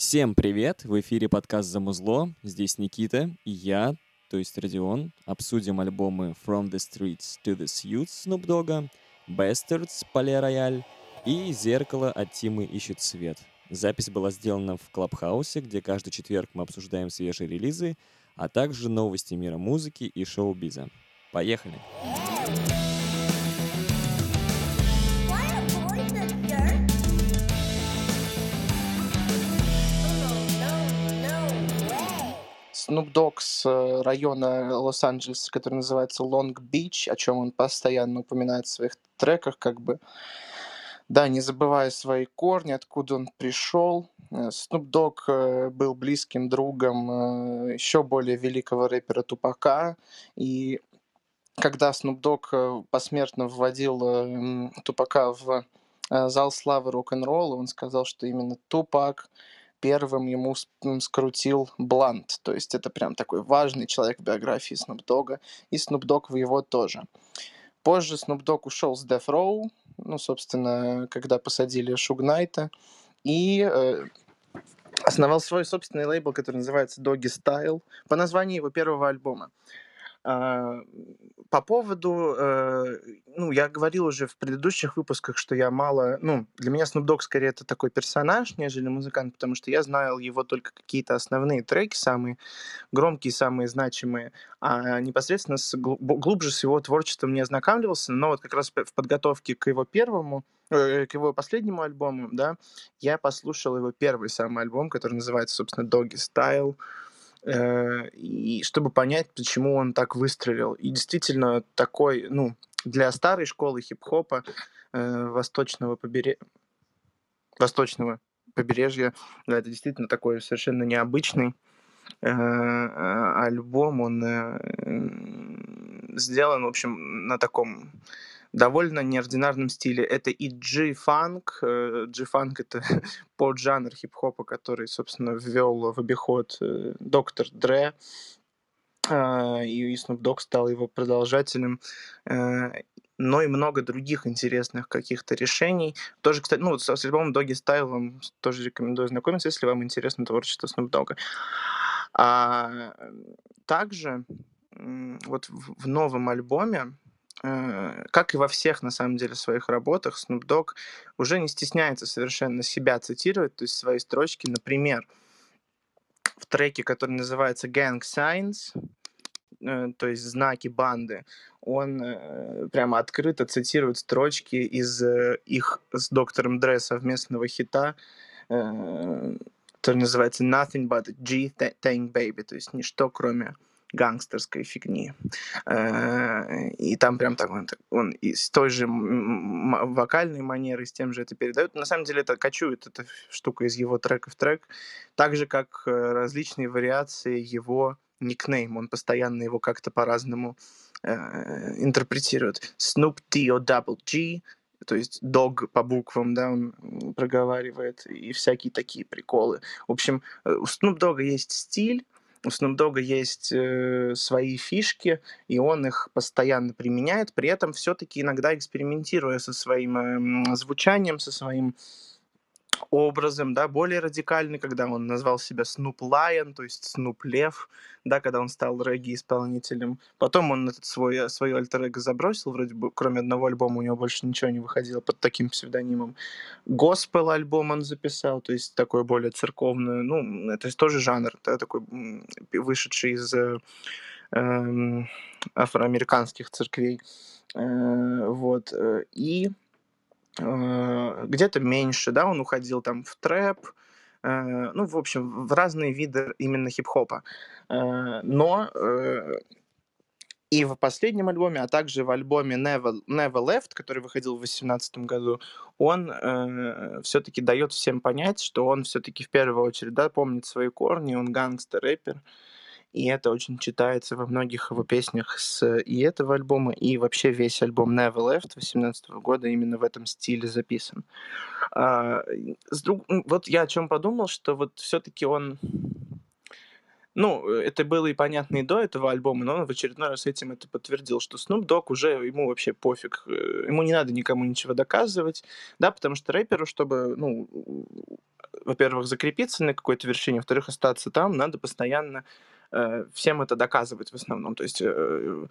Всем привет! В эфире подкаст «Замузло». Здесь Никита и я, то есть Родион, обсудим альбомы From the Streets to the Suits Snoop Dogg, Bastards Поле Рояль и Зеркало от Тимы ищет свет. Запись была сделана в Клабхаусе, где каждый четверг мы обсуждаем свежие релизы, а также новости мира музыки и шоу-биза. Поехали! Why Snoop Dogg с э, района Лос-Анджелеса, который называется Лонг-Бич, о чем он постоянно упоминает в своих треках, как бы, да, не забывая свои корни, откуда он пришел. Э, Snoop Dogg э, был близким другом еще более великого рэпера Тупака, и когда Snoop Dogg посмертно вводил Тупака в зал славы рок-н-ролла, он сказал, что именно Тупак первым ему скрутил блант. То есть это прям такой важный человек в биографии Dogg, и Dogg в его тоже. Позже Dogg ушел с Death Row, ну, собственно, когда посадили Шуг Найта, и э, основал свой собственный лейбл, который называется Doggy Style, по названию его первого альбома. А, По поводу, э, ну, я говорил уже в предыдущих выпусках, что я мало, ну, для меня Snoop Dogg скорее это такой персонаж, нежели музыкант, потому что я знал его только какие-то основные треки, самые громкие, самые значимые, а непосредственно с глубже с его творчеством не ознакомливался, но вот как раз в подготовке к его первому, э, к его последнему альбому, да, я послушал его первый самый альбом, который называется, собственно, Doggy Style, и чтобы понять, почему он так выстрелил. И действительно такой, ну, для старой школы хип-хопа э, восточного побережья, восточного побережья, да, это действительно такой совершенно необычный э, э, альбом. Он э, сделан, в общем, на таком довольно неординарном стиле. Это и G-фанк. э, G-фанк — это поджанр хип-хопа, который, собственно, ввел в обиход э, доктор Дре, а, и Snoop Dogg стал его продолжателем, э, но и много других интересных каких-то решений. Тоже, кстати, ну, с альбомом Doggy Style тоже рекомендую знакомиться, если вам интересно творчество Snoop Dogg. А, также вот в новом альбоме, э, как и во всех, на самом деле, своих работах, Snoop Dogg уже не стесняется совершенно себя цитировать, то есть свои строчки. Например, в треке, который называется Gang Signs, э, то есть знаки банды, он э, прямо открыто цитирует строчки из э, их с доктором Дре совместного хита, э, который называется Nothing but a G-Thing Baby, то есть ничто, кроме гангстерской фигни. Э, И там прям так он, он с той же вокальной манерой, с тем же это передает. На самом деле это кочует эта штука из его трека в трек, так же, как э, различные вариации его никнейм. Он постоянно его как-то по-разному э, интерпретирует. Snoop D-O double G, то есть dog по буквам, да, он проговаривает, и всякие такие приколы. В общем, у Snoop Dogg есть стиль, у Snoop Dogg есть э, свои фишки, и он их постоянно применяет, при этом все-таки иногда экспериментируя со своим эм, звучанием, со своим образом, да, более радикальный, когда он назвал себя Snoop Lion, то есть Snoop Лев, да, когда он стал регги-исполнителем. Потом он этот свой, э, свое альтер эго забросил, вроде бы, кроме одного альбома у него больше ничего не выходило под таким псевдонимом. Госпел альбом он записал, то есть такой более церковный, ну, это тоже жанр, да, такой вышедший из э, эм, афроамериканских церквей. Э, вот. э, И э, где-то меньше, да, он уходил там в трэп, э, ну, в общем, в разные виды именно хип-хопа. Э, Но э, и в последнем альбоме, а также в альбоме Never, Never Left, который выходил в 2018 году, он все-таки дает всем понять, что он все-таки в первую очередь да, помнит свои корни, он гангстер-рэпер, и это очень читается во многих его песнях с и этого альбома, и вообще весь альбом Never Left 2018 года именно в этом стиле записан. А, с друг- Вот я о чем подумал, что вот все-таки он Ну, э, это было и понятно и до этого альбома, но он в очередной раз этим это подтвердил, что Snoop Dogg уже ему вообще пофиг. э, Ему не надо никому ничего доказывать, да, потому что рэперу, чтобы, ну, во-первых, закрепиться на какой-то вершине, во-вторых, остаться там, надо постоянно э, всем это доказывать в основном. То есть э,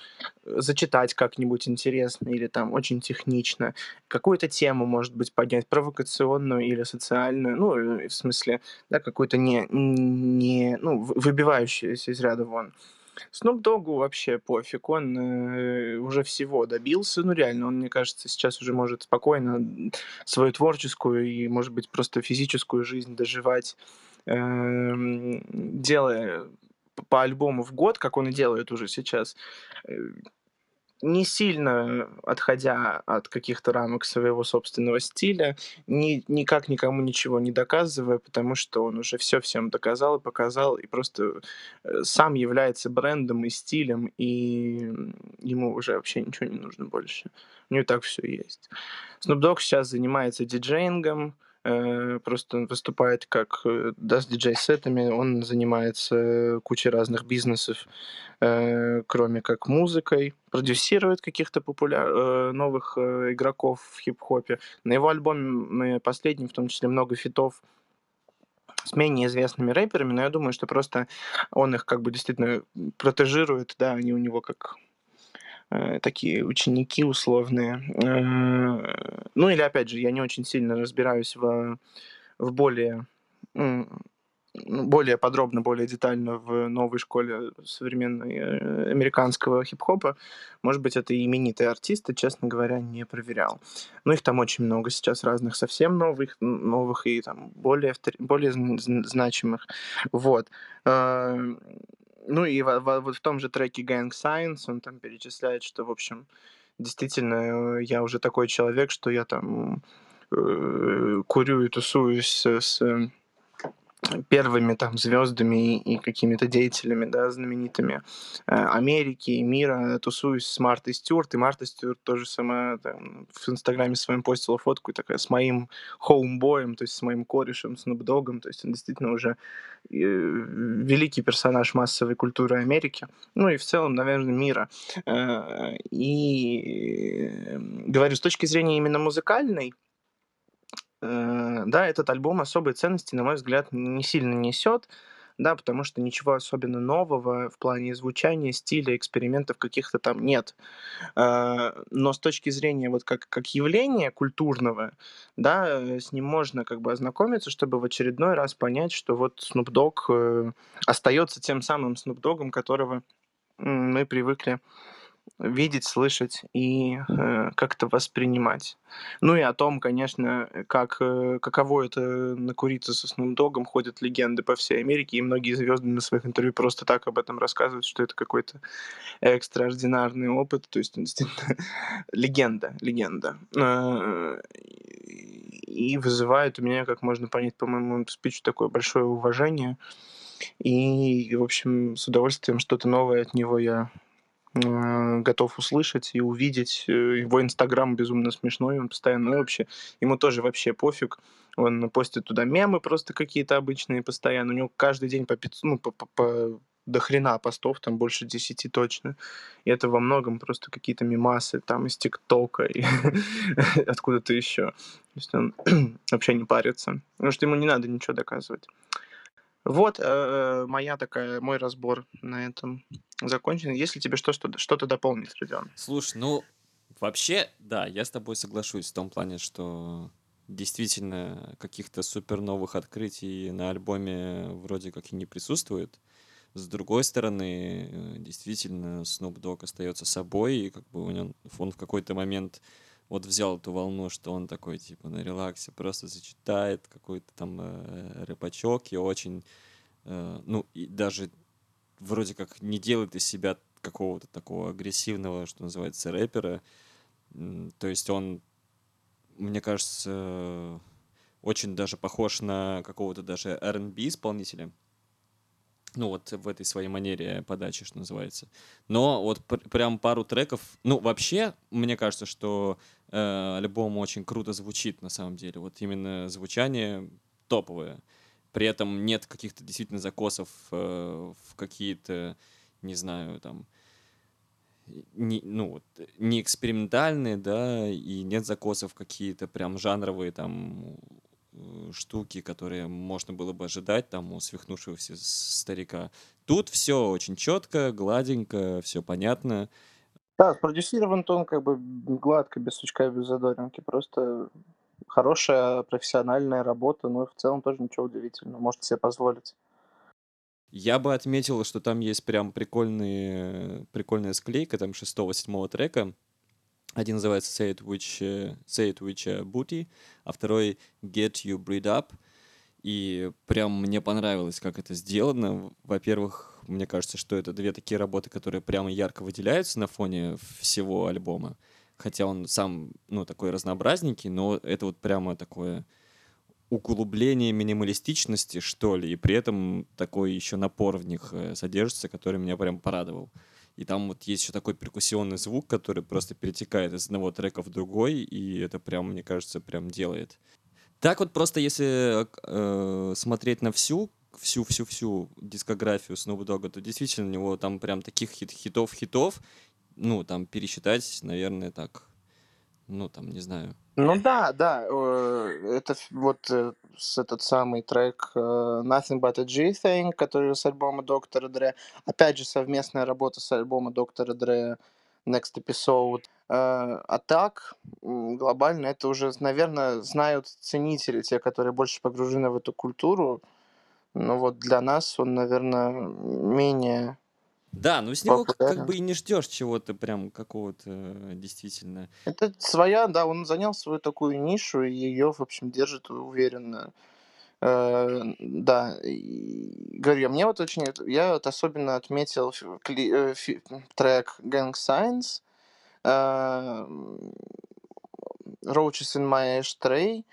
зачитать как-нибудь интересно или там очень технично, какую-то тему, может быть, поднять, провокационную или социальную, ну, э, в смысле, да, какую-то не, не ну, вы- выбивающуюся из ряда вон. Snoop Dogg'у вообще пофиг, он э, уже всего добился, ну реально, он, мне кажется, сейчас уже может спокойно свою творческую и, может быть, просто физическую жизнь доживать, эм, делая по альбому в год, как он и делает уже сейчас, э, не сильно отходя от каких-то рамок своего собственного стиля, ни, никак никому ничего не доказывая, потому что он уже все всем доказал и показал, и просто э, сам является брендом и стилем, и ему уже вообще ничего не нужно больше. У него так все есть. Snoop Dogg сейчас занимается диджеингом, просто он выступает как э, да, с диджей-сетами, он занимается э, кучей разных бизнесов, э, кроме как музыкой, продюсирует каких-то популяр... э, новых э, игроков в хип-хопе. На его альбоме последнем, в том числе, много фитов с менее известными рэперами, но я думаю, что просто он их как бы действительно протежирует, да, они у него как э, такие ученики условные. Э, Ну или опять же, я не очень сильно разбираюсь в, в более ну, более подробно, более детально в новой школе современной э, американского хип-хопа. Может быть, это именитые артисты, честно говоря, не проверял. Но их там очень много сейчас разных, совсем новых, новых и там более, более зн- зн- значимых. Вот. Э, Ну и во- во- вот в том же треке Gang Science он там перечисляет, что, в общем, действительно, э, я уже такой человек, что я там э, курю и тусуюсь с, с первыми там звездами и, какими-то деятелями, да, знаменитыми э, Америки и мира, тусуюсь с Мартой Стюарт, и Марта Стюарт тоже сама там, в Инстаграме своем постила фотку такая с моим хоумбоем, то есть с моим корешем, с Нубдогом, то есть он действительно уже э, великий персонаж массовой культуры Америки, ну и в целом, наверное, мира. Э, И э, говорю, с точки зрения именно музыкальной, Э, да, этот альбом особой ценности, на мой взгляд, не сильно несет, да, потому что ничего особенно нового в плане звучания, стиля, экспериментов каких-то там нет. Э, Но с точки зрения вот как, как явления культурного, да, э, с ним можно как бы ознакомиться, чтобы в очередной раз понять, что вот Snoop Dogg э, остается тем самым Snoop Dogg'ом, которого мы привыкли видеть, слышать и э, как-то воспринимать. Ну и о том, конечно, как, э, каково это накуриться со Dogg'ом, ходят легенды по всей Америке, и многие звезды на своих интервью просто так об этом рассказывают, что это какой-то экстраординарный опыт, то есть действительно легенда, легенда. Э, И вызывает у меня, как можно понять по моему спичу, такое большое уважение. И, в общем, с удовольствием что-то новое от него я готов услышать и увидеть. Э, Его инстаграм безумно смешной, он постоянно ну, вообще, ему тоже вообще пофиг. Он постит туда мемы просто какие-то обычные постоянно. У него каждый день по 500, ну, по, по, по- до хрена постов, там больше 10 точно. И это во многом просто какие-то мемасы там из ТикТока и откуда-то еще. То есть он вообще не парится. Потому что ему не надо ничего доказывать. Вот э, моя такая, мой разбор на этом закончен. Если тебе что, что, что-то дополнить, Родион. Слушай, ну, вообще, да, я с тобой соглашусь в том плане, что действительно каких-то супер новых открытий на альбоме вроде как и не присутствует. С другой стороны, э, действительно, Snoop Dogg остается собой, и как бы у него, он в какой-то момент вот взял эту волну, что он такой, типа, на релаксе просто зачитает какой-то там э, рэпачок и очень, э, ну, и даже вроде как не делает из себя какого-то такого агрессивного, что называется, рэпера. То есть он, мне кажется, очень даже похож на какого-то даже R&B исполнителя. Ну, вот в этой своей манере подачи, что называется. Но вот пр- прям пару треков... Ну, вообще, мне кажется, что э, альбом очень круто звучит, на самом деле. Вот именно звучание топовое. при этом нет каких-то действительно закосов э, в какие-то, не знаю, там, не, ну, не экспериментальные, да, и нет закосов какие-то прям жанровые там штуки, которые можно было бы ожидать там у свихнувшегося старика. Тут все очень четко, гладенько, все понятно. Да, спродюсирован он как бы гладко, без сучка и без задоринки. Просто хорошая профессиональная работа, но в целом тоже ничего удивительного. Может себе позволить. Я бы отметил, что там есть прям прикольные, прикольная склейка, там шестого-седьмого трека. Один называется Say It Which, э, Say It Which э, Booty, а второй Get You Breed Up. И прям мне понравилось, как это сделано. Во-первых, мне кажется, что это две такие работы, которые прямо ярко выделяются на фоне всего альбома. Хотя он сам, ну, такой разнообразненький, но это вот прямо такое углубление минималистичности, что ли, и при этом такой еще напор в них э, содержится, который меня прям порадовал. И там вот есть еще такой перкуссионный звук, который просто перетекает из одного трека в другой, и это прям, мне кажется, прям делает. Так вот просто если э, смотреть на всю, всю-всю-всю дискографию Snoop Dogg, то действительно у него там прям таких хит хитов-хитов, ну, там пересчитать, наверное, так, ну, там, не знаю, ну да, да, э, это вот э, этот самый трек э, Nothing But a G-Thing, который с альбома Доктора Дре. Опять же, совместная работа с альбома Доктора Дре Next Episode. А так, глобально это уже, наверное, знают ценители, те, которые больше погружены в эту культуру. Но вот для нас он, наверное, менее да, ну с него как, как бы и не ждешь чего-то прям какого-то действительно. Это своя, да, он занял свою такую нишу, и ее, в общем, держит уверенно. Э, да, и, говорю, я- мне вот очень, я вот особенно отметил кли- э, фи- трек Gang Signs, э, Roaches in My Ashtray,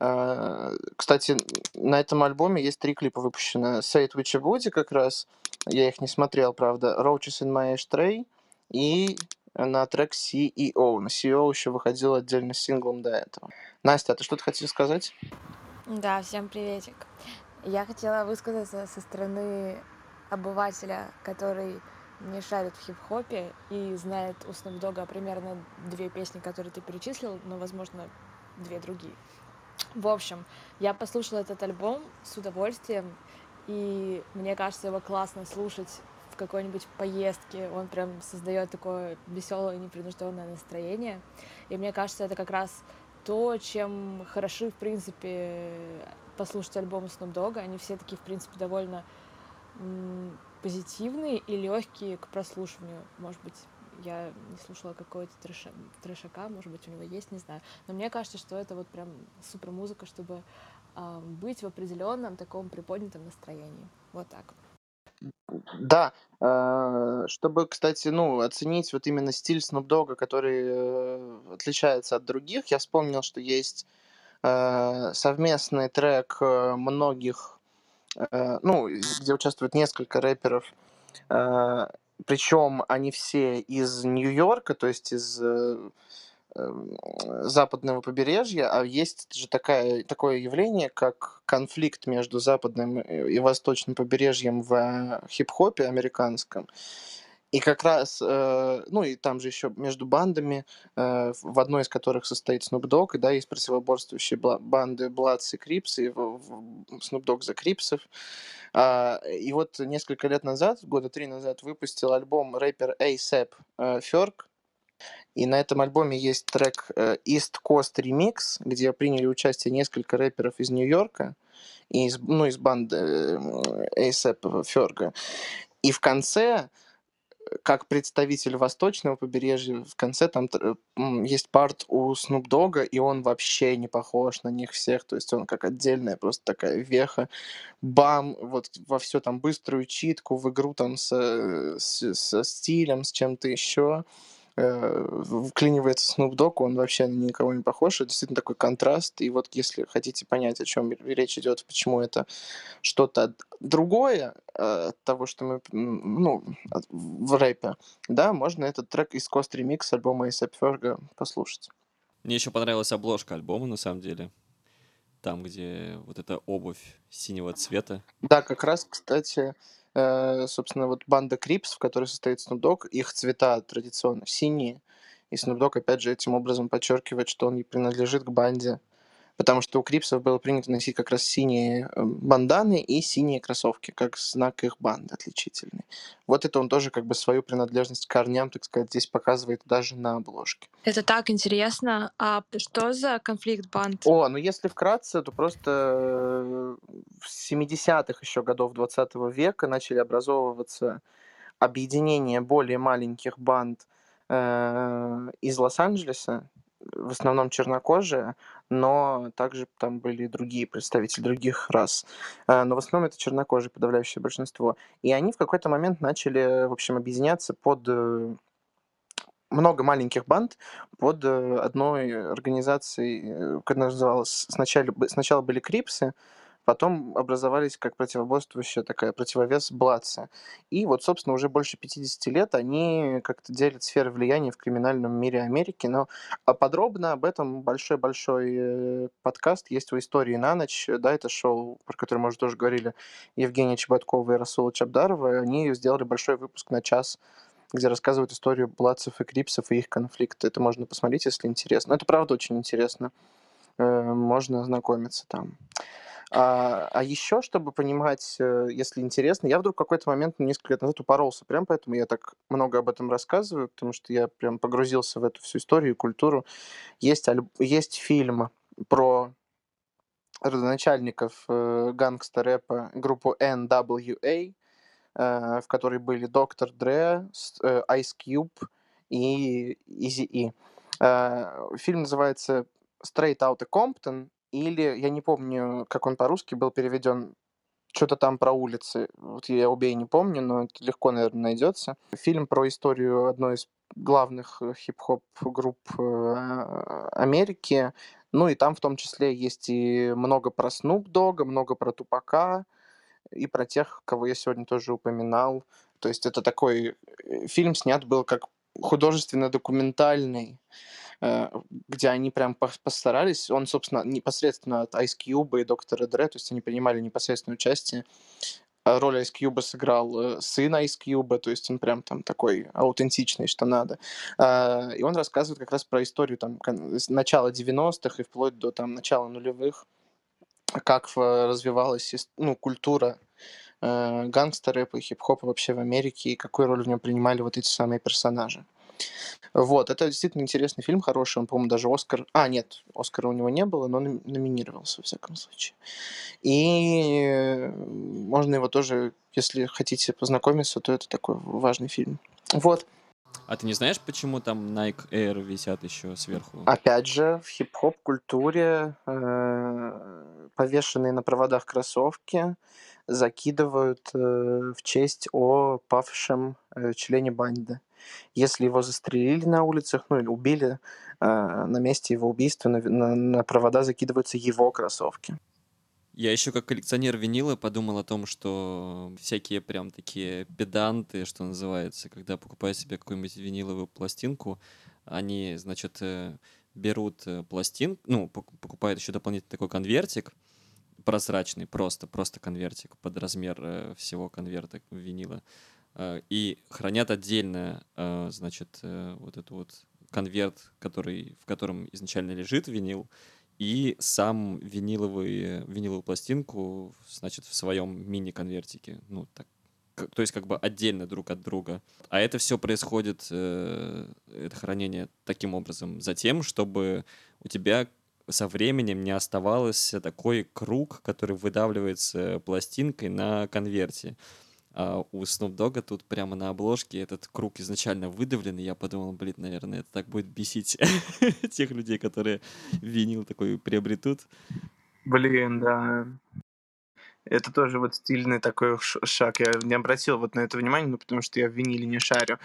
а, кстати, на этом альбоме есть три клипа выпущено. Say It With Body как раз, я их не смотрел, правда, Roaches in My Ashtray и на трек CEO. На CEO еще выходил отдельно синглом до этого. Настя, а ты что-то хотела сказать? Да, всем приветик. Я хотела высказаться со стороны обывателя, который не шарит в хип-хопе и знает у Snoop примерно две песни, которые ты перечислил, но, возможно, две другие. В общем, я послушала этот альбом с удовольствием, и мне кажется, его классно слушать в какой-нибудь поездке. Он прям создает такое веселое, непринужденное настроение. И мне кажется, это как раз то, чем хороши, в принципе, послушать альбомы Snoop Dogg. Они все такие, в принципе, довольно позитивные и легкие к прослушиванию. Может быть, я не слушала какой-то трэш, трэшака, может быть, у него есть, не знаю. Но мне кажется, что это вот прям супер музыка, чтобы быть в определенном таком приподнятом настроении. Вот так. Да, э, чтобы, кстати, ну, оценить вот именно стиль Snoop Dogg, который э, отличается от других, я вспомнил, что есть э, совместный трек многих, ну, где участвует несколько рэперов, причем они все из Нью-Йорка, то есть из западного побережья, а есть же такая, такое явление, как конфликт между западным и восточным побережьем в хип-хопе американском. И как раз, э, ну и там же еще между бандами, э, в одной из которых состоит Snoop Dogg, и да, есть противоборствующие банды Bloods и Крипс, и Snoop Dogg за Крипсов. А, и вот несколько лет назад, года три назад, выпустил альбом рэпер A$AP Ferg, и на этом альбоме есть трек э, East Coast Remix, где приняли участие несколько рэперов из Нью-Йорка, и из, ну, из банды A$AP Ферга. И в конце как представитель восточного побережья, в конце там есть парт у Snoop Dogg, и он вообще не похож на них всех, то есть он как отдельная просто такая веха, бам, вот во все там быструю читку, в игру там со, с, со стилем, с чем-то еще, э, вклинивается Snoop Dogg, он вообще на никого не похож, это действительно такой контраст, и вот если хотите понять, о чем речь идет, почему это что-то другое э, от того, что мы, ну, в рэпе, да, можно этот трек из Cost Remix альбома A$AP Ferg послушать. Мне еще понравилась обложка альбома, на самом деле. там, где вот эта обувь синего цвета. Да, как раз, кстати, э, собственно, вот банда Крипс, в которой состоит Snoop Dogg, их цвета традиционно синие. И Snoop Dogg, опять же, этим образом подчеркивает, что он не принадлежит к банде. Потому что у Крипсов было принято носить как раз синие э, банданы и синие кроссовки, как знак их банды отличительный. Вот это он тоже как бы свою принадлежность к корням, так сказать, здесь показывает даже на обложке. Это так интересно. А что за конфликт банд? О, ну если вкратце, то просто э, в 70-х еще годов 20 века начали образовываться объединения более маленьких банд э, из Лос-Анджелеса, в основном чернокожие, но также там были и другие представители других рас. Э, Но в основном это чернокожие, подавляющее большинство. И они в какой-то момент начали, в общем, объединяться под э, много маленьких банд под э, одной организацией, которая называлась сначала, сначала были Крипсы, потом образовались как противоборствующая такая противовес Бладса. И вот, собственно, уже больше 50 лет они как-то делят сферы влияния в криминальном мире Америки. Но а подробно об этом большой-большой э, подкаст есть в «Истории на ночь». Да, это шоу, про которое мы уже тоже говорили, Евгения Чеботкова и Расула Чабдарова. Они сделали большой выпуск на час где рассказывают историю Бладцев и Крипсов и их конфликт. Это можно посмотреть, если интересно. Но это правда очень интересно. Э, Можно ознакомиться там. А, а еще, чтобы понимать, э, если интересно, я вдруг в какой-то момент несколько лет назад упоролся, прям поэтому я так много об этом рассказываю, потому что я прям погрузился в эту всю историю и культуру. Есть, альб- есть фильм про родоначальников э, гангстер-рэпа группу NWA, э, в которой были Доктор Дре, э, Ice Cube и Easy E. Э, Фильм называется Straight Outta Compton, или, я не помню, как он по-русски был переведен, что-то там про улицы. Вот я обе не помню, но это легко, наверное, найдется. Фильм про историю одной из главных э, хип-хоп групп э, Америки. Ну и там в том числе есть и много про Snoop Dogg, много про Тупака, и про тех, кого я сегодня тоже упоминал. То есть это такой э, фильм снят был как художественно-документальный, где они прям пос- постарались. Он, собственно, непосредственно от Ice Cube и Доктора Dre, то есть они принимали непосредственное участие. А Роль Ice Cube сыграл э, сын Ice Cube, то есть он прям там такой аутентичный, что надо. А, И он рассказывает как раз про историю там начала 90-х и вплоть до там начала нулевых, как в- развивалась ну, культура э, гангстер-рэпа и хип-хопа вообще в Америке, и какую роль в нем принимали вот эти самые персонажи. Вот, это действительно интересный фильм, хороший, он, по-моему, даже Оскар... А, нет, Оскара у него не было, но номи- номинировался, во всяком случае. И можно его тоже, если хотите познакомиться, то это такой важный фильм. Вот, А ты не знаешь, почему там Nike Air висят еще сверху? опять же, в хип-хоп культуре э, повешенные на проводах кроссовки закидывают э, в честь о павшем э, члене банды. Если его застрелили на улицах, ну или убили, э, на месте его убийства на, на- на провода закидываются его кроссовки. Я еще как коллекционер винила подумал о том, что всякие прям такие педанты, что называется, когда покупают себе какую-нибудь виниловую пластинку, они, значит, берут пластинку, ну, пок- покупают еще дополнительный такой конвертик, прозрачный, просто, просто конвертик под размер э, всего конверта винила, э, и хранят отдельно, э, значит, вот этот вот конверт, который, в котором изначально лежит винил, и сам виниловый, виниловую пластинку, значит, в своем мини-конвертике. Ну, так, то есть как бы отдельно друг от друга. А это все происходит, это хранение таким образом, затем, чтобы у тебя со временем не оставалось такой круг, который выдавливается пластинкой на конверте. А у Snoop Dogg тут прямо на обложке этот круг изначально выдавлен, и я подумал, блин, наверное, это так будет бесить тех людей, которые винил такой приобретут. Блин, да. Это тоже вот стильный такой шаг. Я не обратил вот на это внимание, ну, потому что я в виниле не шарю.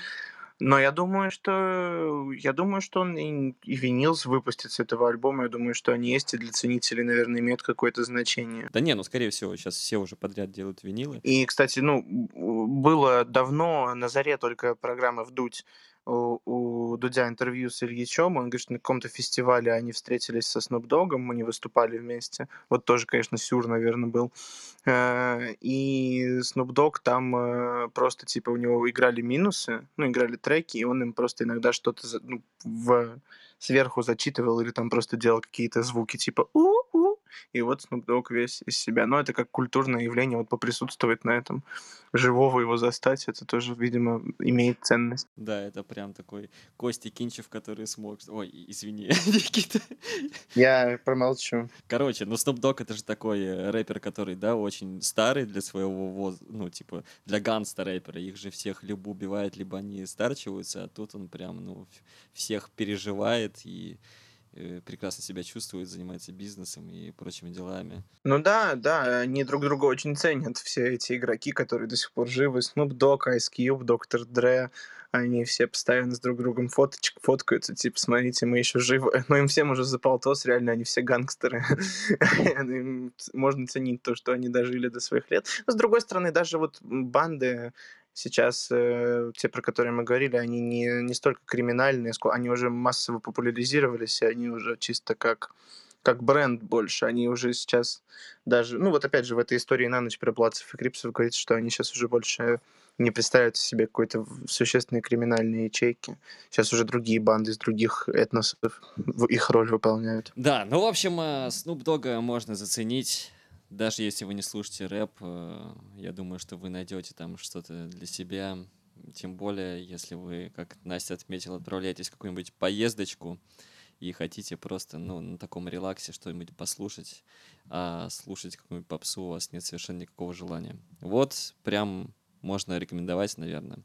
Но я думаю, что я думаю, что он и, и винил выпустит с этого альбома. Я думаю, что они есть и для ценителей, наверное, имеют какое-то значение. Да не, ну, скорее всего, сейчас все уже подряд делают винилы. И, кстати, ну, было давно на заре только программы «Вдуть» у, у Дудя интервью с Ильичом, он говорит, что на каком-то фестивале они встретились со Dogg'ом, они выступали вместе. Вот тоже, конечно, сюр, наверное, был. Э, И Dogg там э, просто, типа, у него играли минусы, ну, играли треки, и он им просто иногда что-то ну, в сверху зачитывал или там просто делал какие-то звуки типа у-у, и вот Snoop Dogg весь из себя. Но это как культурное явление, вот поприсутствовать на этом, живого его застать, это тоже, видимо, имеет ценность. Да, это прям такой Костя Кинчев, который смог... Ой, извини, Никита. Я промолчу. Короче, ну Snoop Dogg это же такой э, рэпер, который, да, очень старый для своего воз... ну, типа, для ганста рэпера. Их же всех либо убивают, либо они старчиваются, а тут он прям, ну, всех переживает и прекрасно себя чувствует, занимается бизнесом и прочими делами. Ну да, да, они друг друга очень ценят, все эти игроки, которые до сих пор живы. Snoop Dogg, Ice Cube, Доктор Dre, они все постоянно с друг другом фоточек фоткаются, типа, смотрите, мы еще живы. Но им всем уже за полтос, реально, они все гангстеры. Можно ценить то, что они дожили до своих лет. С другой стороны, даже вот банды сейчас, э, те, про которые мы говорили, они не, не столько криминальные, они уже массово популяризировались, и они уже чисто как как бренд больше. Они уже сейчас даже... Ну, вот опять же, в этой истории на ночь про Плацев и Крипсов говорится, что они сейчас уже больше не представляют себе какой-то существенные криминальные ячейки. Сейчас уже другие банды из других этносов их роль выполняют. Да, ну, в общем, э, Snoop Dogg можно заценить, даже если вы не слушаете рэп, э, я думаю, что вы найдете там что-то для себя, тем более, если вы, как Настя отметила, отправляетесь в какую-нибудь поездочку и хотите просто, ну, на таком релаксе что-нибудь послушать, а слушать какую-нибудь попсу у вас нет совершенно никакого желания. Вот прям можно рекомендовать, наверное.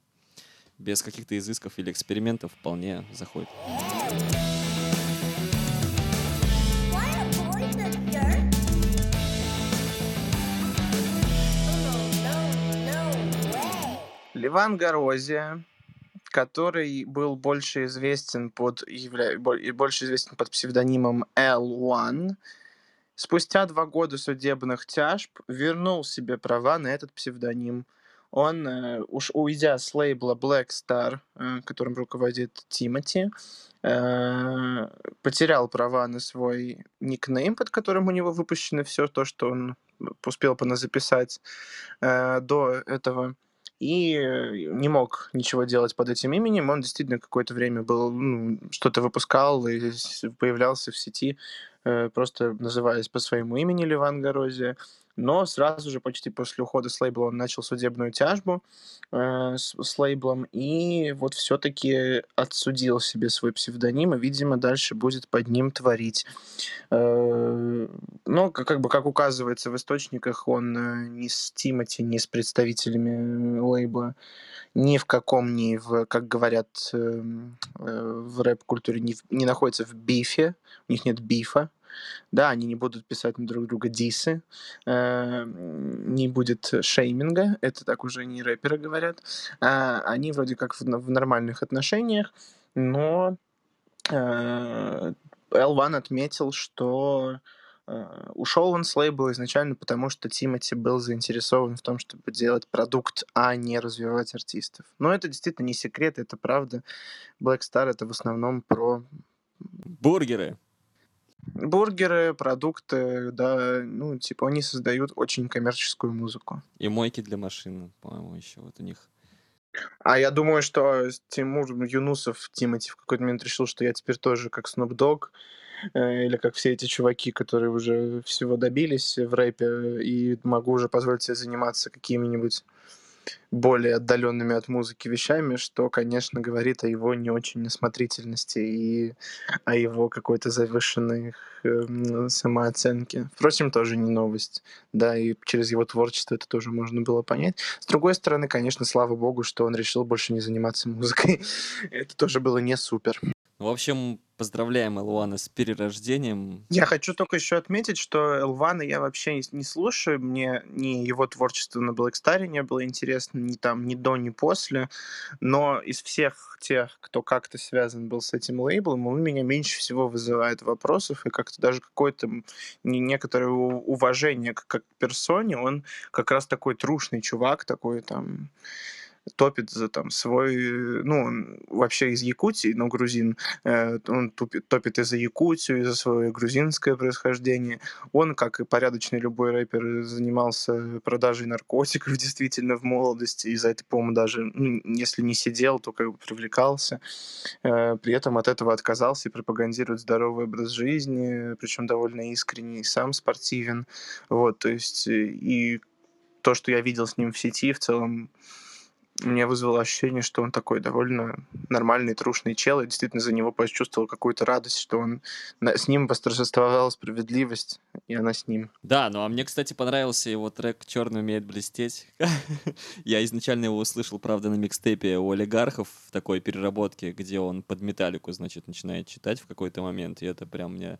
Без каких-то изысков или экспериментов вполне заходит. Way. Ливан Горозия, который был больше известен под, явля- больше известен под псевдонимом L1, спустя два года судебных тяжб вернул себе права на этот псевдоним. Он, э, уж уйдя с лейбла Black Star, э, которым руководит Тимати, э, потерял права на свой никнейм, под которым у него выпущено все то, что он успел поназаписать э, до этого и э, не мог ничего делать под этим именем. Он действительно какое-то время был, ну, что-то выпускал и появлялся в сети, э, просто называясь по своему имени Ливан Горозия. Но сразу же, почти после ухода с лейбла, он начал судебную тяжбу э, с, с лейблом и вот все-таки отсудил себе свой псевдоним и, видимо, дальше будет под ним творить. Э, Но, как, бы, как указывается в источниках, он э, ни с Тимати, ни с представителями э, лейбла ни в каком, ни в, как говорят эм, э, в рэп-культуре, не, не находится в бифе, у них нет бифа, да, они не будут писать на друг друга дисы, э, не будет шейминга, это так уже не рэперы говорят, А они вроде как в, в нормальных отношениях, но э, L1 отметил, что э, ушел он с лейбла изначально потому, что Тимати был заинтересован в том, чтобы делать продукт, а не развивать артистов. Но это действительно не секрет, это правда. Black Star это в основном про Бургеры. Бургеры, продукты, да, ну, типа они создают очень коммерческую музыку. И мойки для машин, по-моему, еще вот у них. А я думаю, что Тимур Юнусов, Тимати, в какой-то момент решил, что я теперь тоже как Snoop Dogg, э, или как все эти чуваки, которые уже всего добились в рэпе, и могу уже позволить себе заниматься какими-нибудь более отдаленными от музыки вещами, что, конечно, говорит о его не очень насмотрительности и о его какой-то завышенной эм, самооценке. Впрочем, тоже не новость. Да, и через его творчество это тоже можно было понять. С другой стороны, конечно, слава богу, что он решил больше не заниматься музыкой. Это тоже было не супер. Ну, в общем, поздравляем Элуана с перерождением. Я хочу только еще отметить, что Элвана я вообще не, слушаю. Мне ни его творчество на Black Star не было интересно, ни там, ни до, ни после. Но из всех тех, кто как-то связан был с этим лейблом, он меня меньше всего вызывает вопросов и как-то даже какое-то некоторое уважение как к персоне. Он как раз такой трушный чувак, такой там топит за там свой, ну, вообще из Якутии, но грузин, э, он тупит, топит и за Якутию, и за свое грузинское происхождение. Он, как и порядочный любой рэпер, занимался продажей наркотиков действительно в молодости, и за это, по-моему, даже, ну, если не сидел, то как бы привлекался. Э, при этом от этого отказался и пропагандирует здоровый образ жизни, причем довольно искренний, сам спортивен. Вот, то есть, э, и то, что я видел с ним в сети, в целом мне вызвало ощущение, что он такой довольно нормальный, трушный чел. Я действительно за него почувствовал какую-то радость, что он с ним восторжествовала справедливость, и она с ним. Да, ну а мне, кстати, понравился его трек «Черный умеет блестеть». Я изначально его услышал, правда, на микстепе у олигархов в такой переработке, где он под металлику, значит, начинает читать в какой-то момент, и это прям мне,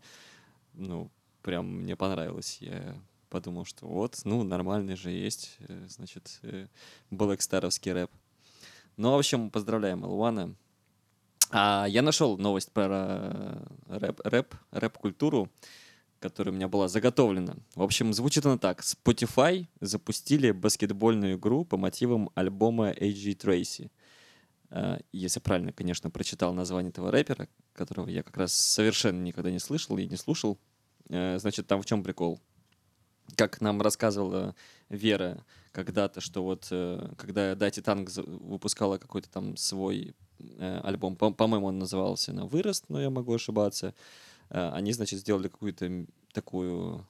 ну, прям мне понравилось. Я подумал, что вот, ну, нормальный же есть, э, значит, э, блэкстаровский рэп. Ну, в общем, поздравляем Илвана. А я нашел новость про э, рэп, рэп, рэп-культуру, которая у меня была заготовлена. В общем, звучит она так. Spotify запустили баскетбольную игру по мотивам альбома A.G. Tracy. Если правильно, конечно, прочитал название этого рэпера, которого я как раз совершенно никогда не слышал и не слушал. Значит, там в чем прикол? Как нам рассказывала Вера когда-то, что вот э, когда Дати Танк выпускала какой-то там свой э, альбом, по-моему, он назывался на вырост, но я могу ошибаться, э, они, значит, сделали какую-то такую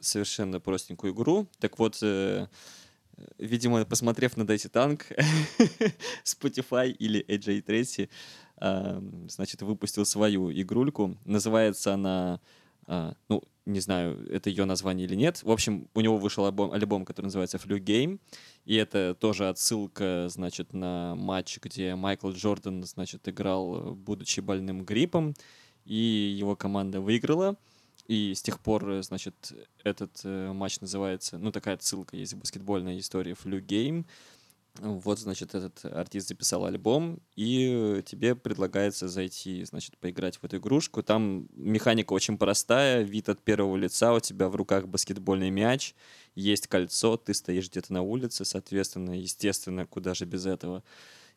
совершенно простенькую игру. Так вот, видимо, посмотрев на Дати Танк, Spotify или AJ Tracy, значит, выпустил свою игрульку. Называется она, ну, не знаю, это ее название или нет. В общем, у него вышел альбом, альбом который называется Flu Game, и это тоже отсылка, значит, на матч, где Майкл Джордан, значит, играл, будучи больным гриппом, и его команда выиграла. И с тех пор, значит, этот э, матч называется, ну, такая отсылка есть в баскетбольной истории Flu Game. Вот, значит, этот артист записал альбом, и тебе предлагается зайти, значит, поиграть в эту игрушку. Там механика очень простая, вид от первого лица, у тебя в руках баскетбольный мяч, есть кольцо, ты стоишь где-то на улице, соответственно, естественно, куда же без этого.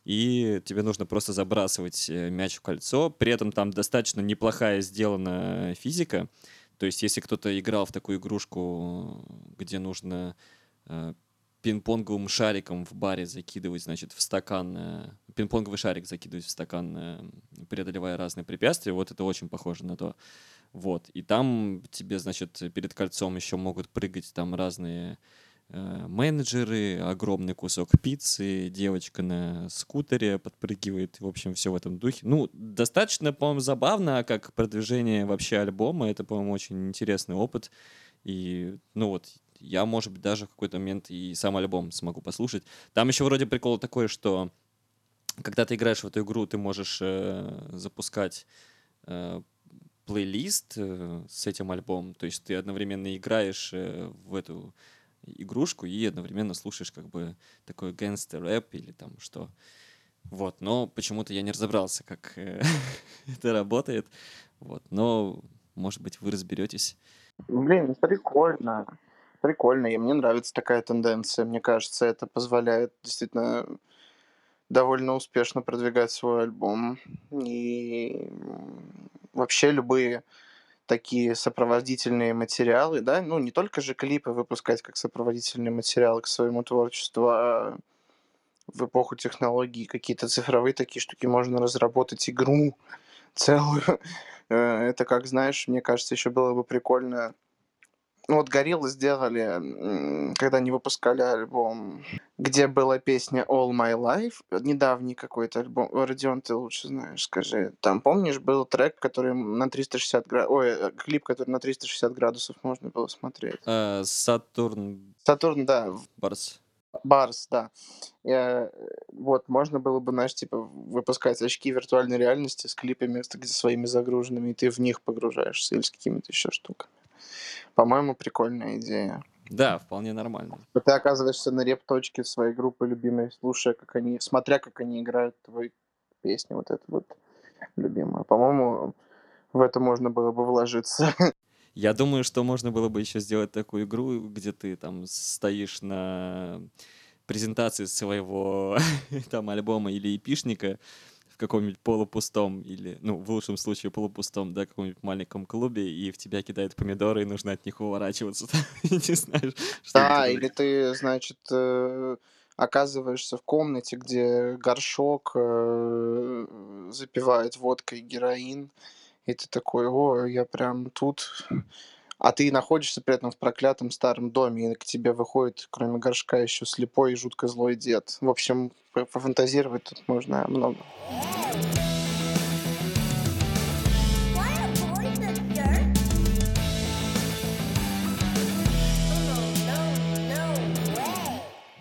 И тебе нужно просто забрасывать э, мяч в кольцо. При этом там достаточно неплохая сделана физика. То есть, если кто-то играл в такую игрушку, где нужно э, пинг-понговым шариком в баре закидывать, значит, в стакан, э, пинг-понговый шарик закидывать в стакан, э, преодолевая разные препятствия, вот это очень похоже на то. Вот, и там тебе, значит, перед кольцом еще могут прыгать там разные э, менеджеры, огромный кусок пиццы, девочка на скутере подпрыгивает, в общем, все в этом духе. Ну, достаточно, по-моему, забавно, как продвижение вообще альбома, это, по-моему, очень интересный опыт, и, ну вот, я, может быть, даже в какой-то момент и сам альбом смогу послушать. Там еще вроде прикол такой, что когда ты играешь в эту игру, ты можешь э, запускать э, плейлист э, с этим альбомом. То есть ты одновременно играешь э, в эту игрушку и одновременно слушаешь как бы такой гангстер рэп или там что. Вот, но почему-то я не разобрался, как э, это работает. Вот, но, может быть, вы разберетесь. Блин, прикольно. Прикольно, и мне нравится такая тенденция. Мне кажется, это позволяет действительно довольно успешно продвигать свой альбом. И вообще любые такие сопроводительные материалы, да, ну не только же клипы выпускать как сопроводительные материалы к своему творчеству, а в эпоху технологий какие-то цифровые такие штуки можно разработать игру целую. Э, это как, знаешь, мне кажется, еще было бы прикольно ну, вот Гориллы сделали, когда они выпускали альбом, где была песня All My Life, недавний какой-то альбом. Родион, ты лучше знаешь, скажи. Там, помнишь, был трек, который на 360 градусов, ой, э, клип, который на 360 градусов можно было смотреть. Э, Сатурн. Сатурн, да. Барс. Барс, да. Я, вот, можно было бы, знаешь, типа, выпускать очки виртуальной реальности с клипами где своими загруженными, и ты в них погружаешься или с какими-то еще штуками. По-моему, прикольная идея. Да, вполне нормально. Ты оказываешься на реп-точке своей группы любимой, слушая, как они, смотря, как они играют твои песни, вот это вот любимое. По-моему, в это можно было бы вложиться. Я думаю, что можно было бы еще сделать такую игру, где ты там стоишь на презентации своего там альбома или эпишника каком-нибудь полупустом или, ну, в лучшем случае полупустом, да, каком-нибудь маленьком клубе, и в тебя кидают помидоры, и нужно от них уворачиваться. Не знаешь, что Да, или ты, значит, э, оказываешься в комнате, где горшок э, запивает водкой героин, и ты такой, о, я прям тут. А ты находишься при этом в проклятом старом доме, и к тебе выходит, кроме горшка, еще слепой и жутко злой дед. В общем, по- пофантазировать тут можно много.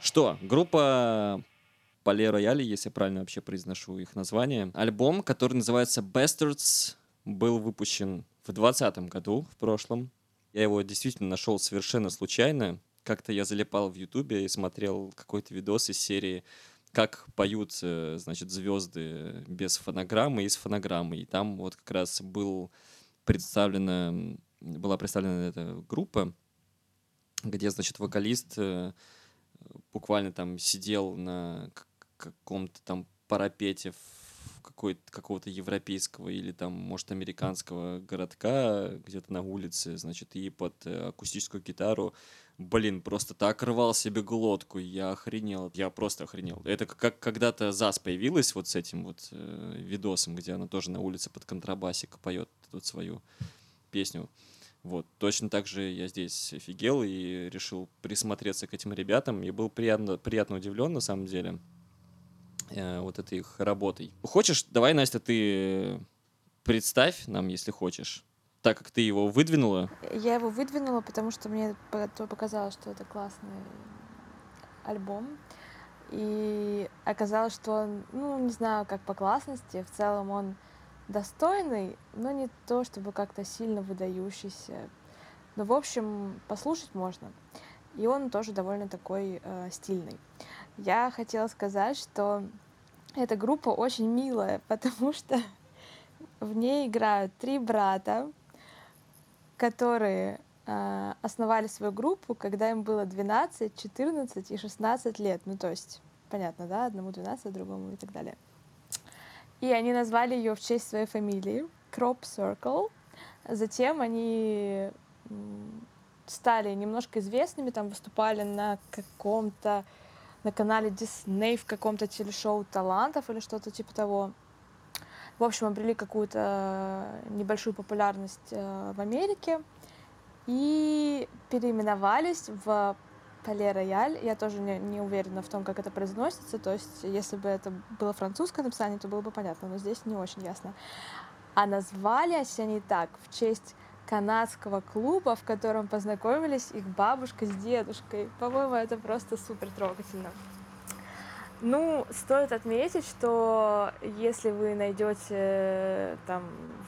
Что, группа Palais Royale, если я правильно вообще произношу их название. Альбом, который называется Bastards, был выпущен в 2020 году, в прошлом. Я его действительно нашел совершенно случайно. Как-то я залипал в Ютубе и смотрел какой-то видос из серии как поют, э, значит, звезды без фонограммы и с фонограммой. И там вот как раз был представлена, была представлена эта группа, где, значит, вокалист э, буквально там сидел на каком-то там парапете в какого-то европейского или там, может, американского городка где-то на улице, значит, и под э, акустическую гитару, блин, просто так рвал себе глотку, я охренел, я просто охренел. Это как когда-то ЗАС появилась вот с этим вот э, видосом, где она тоже на улице под контрабасик поет тут свою песню. Вот, точно так же я здесь офигел и решил присмотреться к этим ребятам. И был приятно, приятно удивлен, на самом деле, э, вот этой их работой. Хочешь, давай, Настя, ты представь нам, если хочешь. Так как ты его выдвинула, Я его выдвинула, потому что мне показалось, что это классный альбом. И оказалось, что он, ну, не знаю, как по классности, в целом он достойный, но не то, чтобы как-то сильно выдающийся. Но, в общем, послушать можно. И он тоже довольно такой э, стильный. Я хотела сказать, что эта группа очень милая, потому что в ней играют три брата, которые э, основали свою группу, когда им было 12, 14 и 16 лет. Ну, то есть, понятно, да, одному 12, другому и так далее. И они назвали ее в честь своей фамилии Crop Circle. Затем они стали немножко известными, там выступали на каком-то на канале Disney в каком-то телешоу талантов или что-то типа того. В общем, обрели какую-то небольшую популярность э, в Америке и переименовались в Palais Royal. Я тоже не, не уверена в том, как это произносится. То есть, если бы это было французское написание, то было бы понятно, но здесь не очень ясно. А назвались они так в честь канадского клуба, в котором познакомились их бабушка с дедушкой. По-моему, это просто супер трогательно. Ну, стоит отметить, что если вы найдете э, там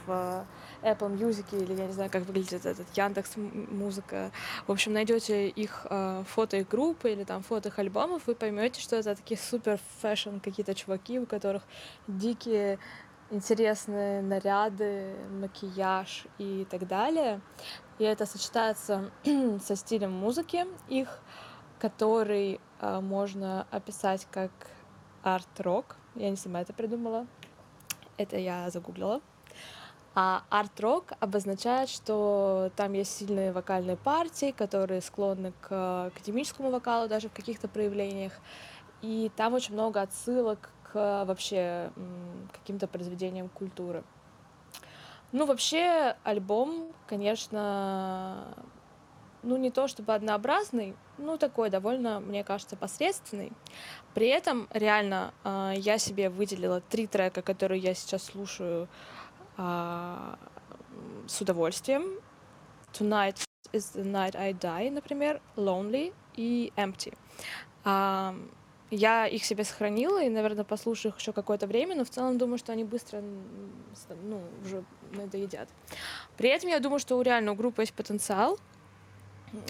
в Apple Music или я не знаю, как выглядит этот Яндекс Музыка, в общем, найдете их э, фото их группы или там фото их альбомов, вы поймете, что это такие супер фэшн какие-то чуваки, у которых дикие интересные наряды, макияж и так далее. И это сочетается со стилем музыки их, который э, можно описать как арт-рок. Я не сама это придумала. Это я загуглила. А арт-рок обозначает, что там есть сильные вокальные партии, которые склонны к академическому вокалу даже в каких-то проявлениях. И там очень много отсылок к вообще каким-то произведениям культуры. Ну, вообще, альбом, конечно, ну, не то чтобы однообразный, ну, такой довольно, мне кажется, посредственный. При этом, реально, а, я себе выделила три трека, которые я сейчас слушаю а, с удовольствием. Tonight is the night I die, например, Lonely и Empty. Я их себе сохранила и, наверное, послушаю их еще какое-то время, но в целом думаю, что они быстро ну, уже надоедят. При этом я думаю, что у реально у группы есть потенциал.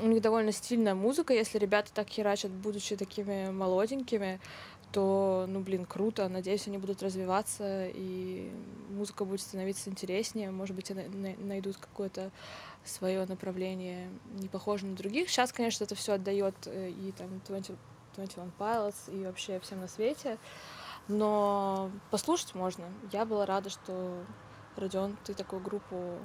У них довольно стильная музыка. Если ребята так херачат, будучи такими молоденькими, то, ну, блин, круто. Надеюсь, они будут развиваться, и музыка будет становиться интереснее. Может быть, найдут какое-то свое направление, не похожее на других. Сейчас, конечно, это все отдает и там 20 Twenty Pilots и вообще всем на свете. Но послушать можно. Я была рада, что Родион, ты такую группу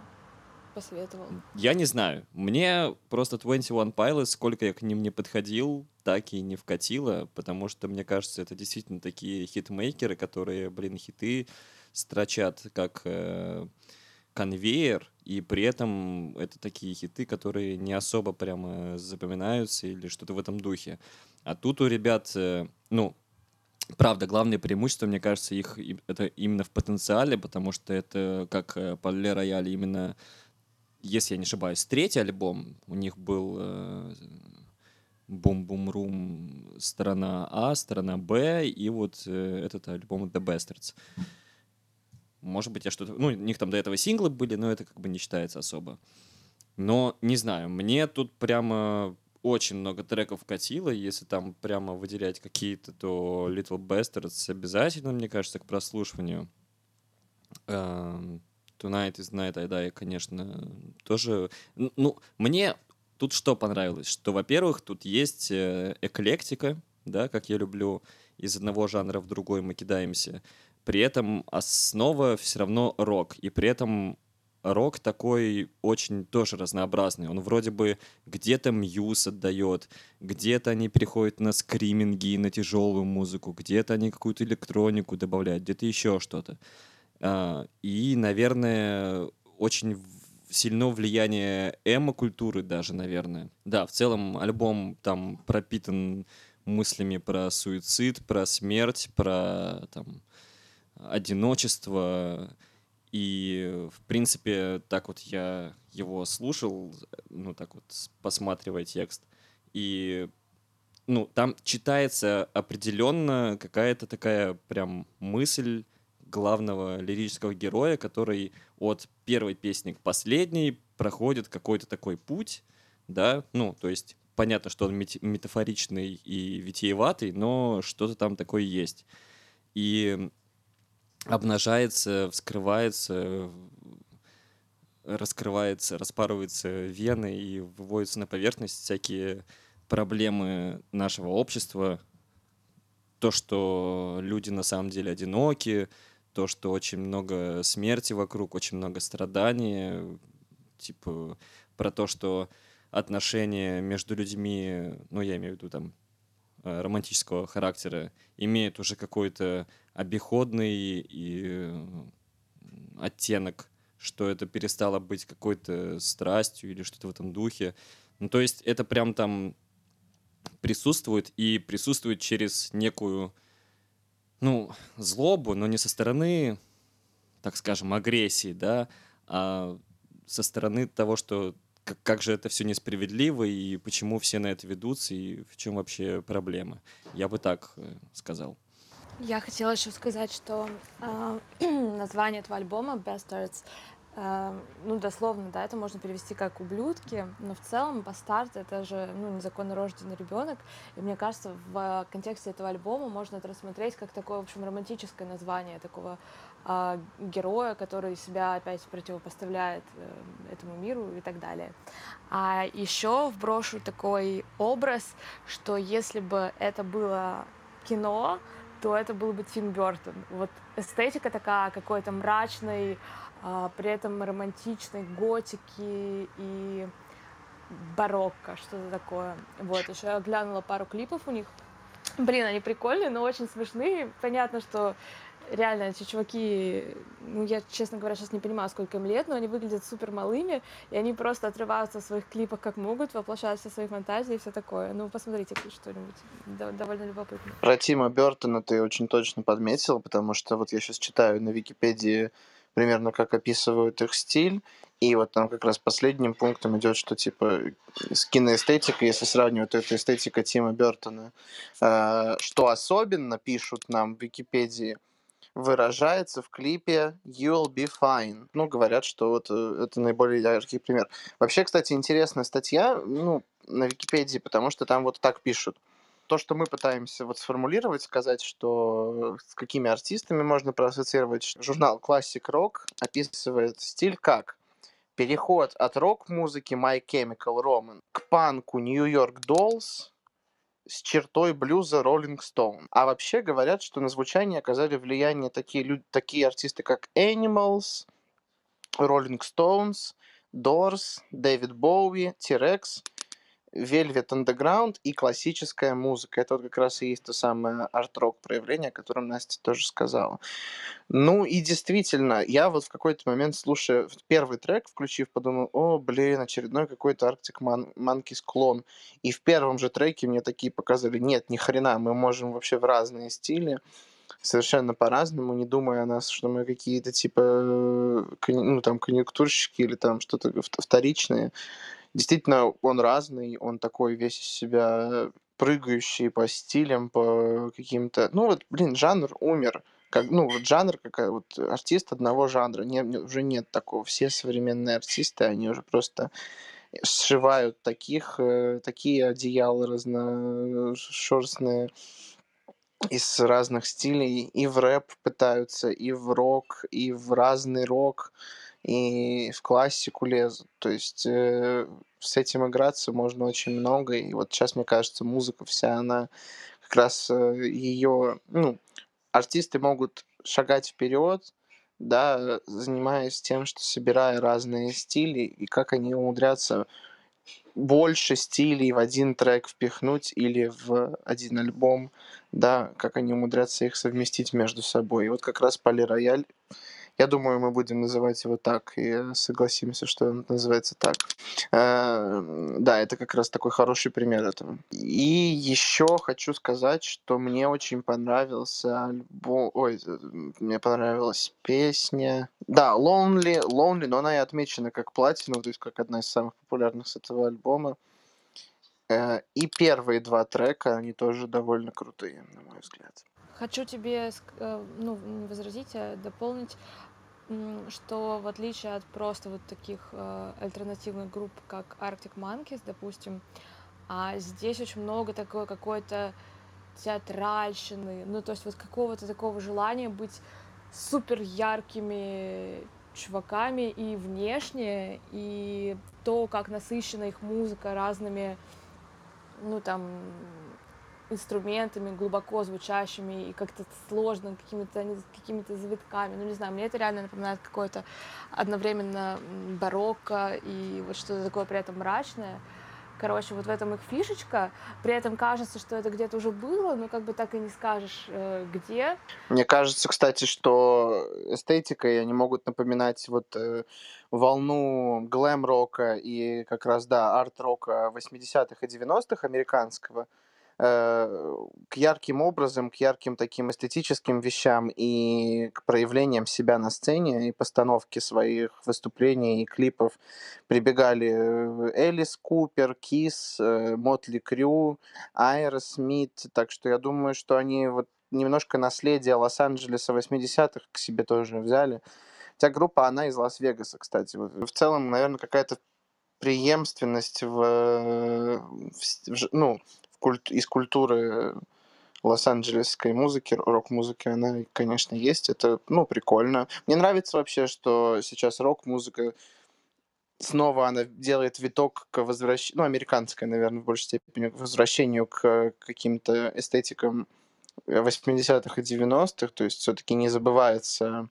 посоветовал. Я не знаю. Мне просто 21 Pilots, сколько я к ним не подходил, так и не вкатило, потому что, мне кажется, это действительно такие хитмейкеры, которые, блин, хиты строчат как э, конвейер, и при этом это такие хиты, которые не особо прямо запоминаются или что-то в этом духе. А тут у ребят, э, ну, Правда, главное преимущество, мне кажется, их это именно в потенциале, потому что это как э, Пале Рояль именно, если я не ошибаюсь, третий альбом. У них был э, Бум-Бум-Рум сторона А, сторона Б, и вот э, этот альбом The Bastards. Может быть, я что-то... Ну, у них там до этого синглы были, но это как бы не считается особо. Но, не знаю, мне тут прямо очень много треков катило. Если там прямо выделять какие-то, то Little Bastards обязательно, мне кажется, к прослушиванию. Эм, Tonight is Night I Die, конечно, тоже... Ну, мне тут что понравилось? Что, во-первых, тут есть э, эклектика, да, как я люблю, из одного жанра в другой мы кидаемся. При этом основа все равно рок. И при этом рок такой очень тоже разнообразный. Он вроде бы где-то мьюз отдает, где-то они переходят на скриминги, на тяжелую музыку, где-то они какую-то электронику добавляют, где-то еще что-то. А, И, наверное, очень сильно влияние эмо-культуры даже, наверное. Да, в целом альбом там пропитан мыслями про суицид, про смерть, про там одиночество. И, в принципе, так вот я его слушал, ну, так вот, посматривая текст. И, ну, там читается определенно какая-то такая прям мысль главного лирического героя, который от первой песни к последней проходит какой-то такой путь, да, ну, то есть понятно, что он мет- метафоричный и витиеватый, но что-то там такое есть. И обнажается, вскрывается, раскрывается, распарываются вены и выводятся на поверхность. Всякие проблемы нашего общества, то, что люди на самом деле одиноки, то, что очень много смерти вокруг, очень много страданий, типа про то, что отношения между людьми, ну, я имею в виду там э, романтического характера, имеют уже какой-то обиходный и оттенок, что это перестало быть какой-то страстью или что-то в этом духе. Ну, то есть это прям там присутствует и присутствует через некую, ну, злобу, но не со стороны, так скажем, агрессии, да, а со стороны того, что как, как же это все несправедливо и почему все на это ведутся и в чем вообще проблема. Я бы так э, сказал. Я хотела еще сказать, что а, название этого альбома Bastards, а, ну, дословно, да, это можно перевести как ублюдки, но в целом бастард это же, ну, незаконно рожденный ребенок. И мне кажется, в контексте этого альбома можно это рассмотреть как такое, в общем, романтическое название такого а, героя, который себя опять противопоставляет э, этому миру и так далее. А еще вброшу такой образ, что если бы это было кино, то это был бы Тим Бертон. Вот эстетика такая какой-то мрачной, а, при этом романтичной готики и барокко, что-то такое. Вот, еще я глянула пару клипов у них. Блин, они прикольные, но очень смешные. Понятно, что реально эти чуваки, ну, я, честно говоря, сейчас не понимаю, сколько им лет, но они выглядят супер малыми, и они просто отрываются в своих клипах как могут, воплощают все свои фантазии и все такое. Ну, посмотрите что-нибудь. Дов- довольно любопытно. Про Тима Бертона ты очень точно подметил, потому что вот я сейчас читаю на Википедии примерно как описывают их стиль, и вот там как раз последним пунктом идет, что типа с киноэстетикой, если сравнивать, то это эстетика Тима Бертона. Э, Что особенно, пишут нам в Википедии, выражается в клипе You'll Be Fine. Ну, говорят, что вот э, это наиболее яркий пример. Вообще, кстати, интересная статья ну, на Википедии, потому что там вот так пишут то, что мы пытаемся вот сформулировать, сказать, что с какими артистами можно проассоциировать, журнал Classic Rock описывает стиль как переход от рок-музыки My Chemical Romance к панку New York Dolls с чертой блюза Rolling Stone. А вообще говорят, что на звучание оказали влияние такие, люди, такие артисты, как Animals, Rolling Stones, Doors, Дэвид Боуи, T-Rex, Velvet Underground и классическая музыка. Это вот как раз и есть то самое арт-рок проявление, о котором Настя тоже сказала. Ну и действительно, я вот в какой-то момент, слушая первый трек, включив, подумал, о, блин, очередной какой-то Arctic Man- Monkeys клон. И в первом же треке мне такие показали, нет, ни хрена, мы можем вообще в разные стили совершенно по-разному, не думая о нас, что мы какие-то типа, э, ну там, конъюнктурщики или там что-то вт- вторичные. Действительно, он разный, он такой весь из себя прыгающий по стилям, по каким-то... Ну вот, блин, жанр умер. Как, ну, вот жанр, как вот артист одного жанра. Не- уже нет такого. Все современные артисты, они уже просто сшивают таких, э, такие одеяла разношерстные из разных стилей. И в рэп пытаются, и в рок, и в разный рок, и в классику лезут. То есть э, с этим играться можно очень много. И вот сейчас, мне кажется, музыка вся, она как раз ее... Ну, артисты могут шагать вперед, да, занимаясь тем, что собирая разные стили, и как они умудрятся больше стилей в один трек впихнуть или в один альбом, да, как они умудрятся их совместить между собой. И вот как раз Пали Рояль, я думаю, мы будем называть его так, и согласимся, что он называется так. Э, Да, это как раз такой хороший пример этого. И еще хочу сказать, что мне очень понравился альбом... Ой, э, мне понравилась песня. Да, Lonely, Lonely, но она и отмечена как платина, то есть как одна из самых популярных с этого альбома. Э, И первые два трека, они тоже довольно крутые, на мой взгляд. Хочу тебе э, ну, возразить, а дополнить, что в отличие от просто вот таких э, альтернативных групп, как Arctic Monkeys, допустим, а здесь очень много такой какой-то театральщины, ну то есть вот какого-то такого желания быть супер яркими чуваками и внешне, и то, как насыщена их музыка разными, ну там, инструментами глубоко звучащими и как-то сложно какими-то какими-то завитками. Ну, не знаю, мне это реально напоминает какое-то одновременно барокко и вот что-то такое при этом мрачное. Короче, вот в этом их фишечка. При этом кажется, что это где-то уже было, но как бы так и не скажешь, э, где. Мне кажется, кстати, что эстетикой они могут напоминать вот э, волну глэм-рока и как раз, да, арт-рока 80-х и 90-х американского к ярким образам, к ярким таким эстетическим вещам и к проявлениям себя на сцене и постановке своих выступлений и клипов прибегали э, Элис Купер, Kiss, Mötley Crüe, Aerosmith. Так что я думаю, что они вот немножко наследие Лос-Анджелеса 80-х к себе тоже взяли. Хотя группа, она из Лас-Вегаса, кстати. Вот В целом, наверное, какая-то преемственность в, э, в ну, культ- из культуры лос-анджелесской музыки, рок-музыки, она, конечно, есть. Это, ну, прикольно. Мне нравится вообще, что сейчас рок-музыка снова она делает виток к возвращению, ну, американская, наверное, в большей степени, к возвращению к каким-то эстетикам 80-х и 90-х, то есть все-таки не забывается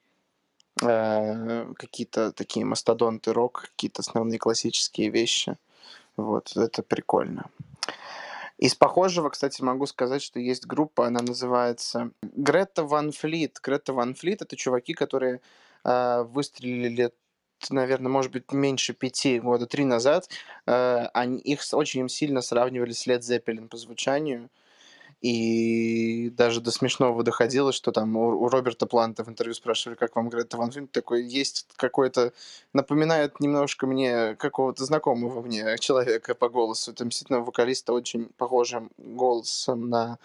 э, какие-то такие мастодонты рок, какие-то основные классические вещи. Вот, это прикольно. Из похожего, кстати, могу сказать, что есть группа, она называется Грета Ван Флит. Грета Ван Флит — это чуваки, которые э, выстрелили лет наверное, может быть, меньше пяти, года три назад, э, они, их очень сильно сравнивали с Led Zeppelin по звучанию. И даже до смешного доходило, что там у, у Роберта Планта в интервью спрашивали, как вам Грета Ван Флит, такой, есть какой-то, напоминает немножко мне какого-то знакомого мне человека по голосу. Там действительно вокалиста очень похожим голосом на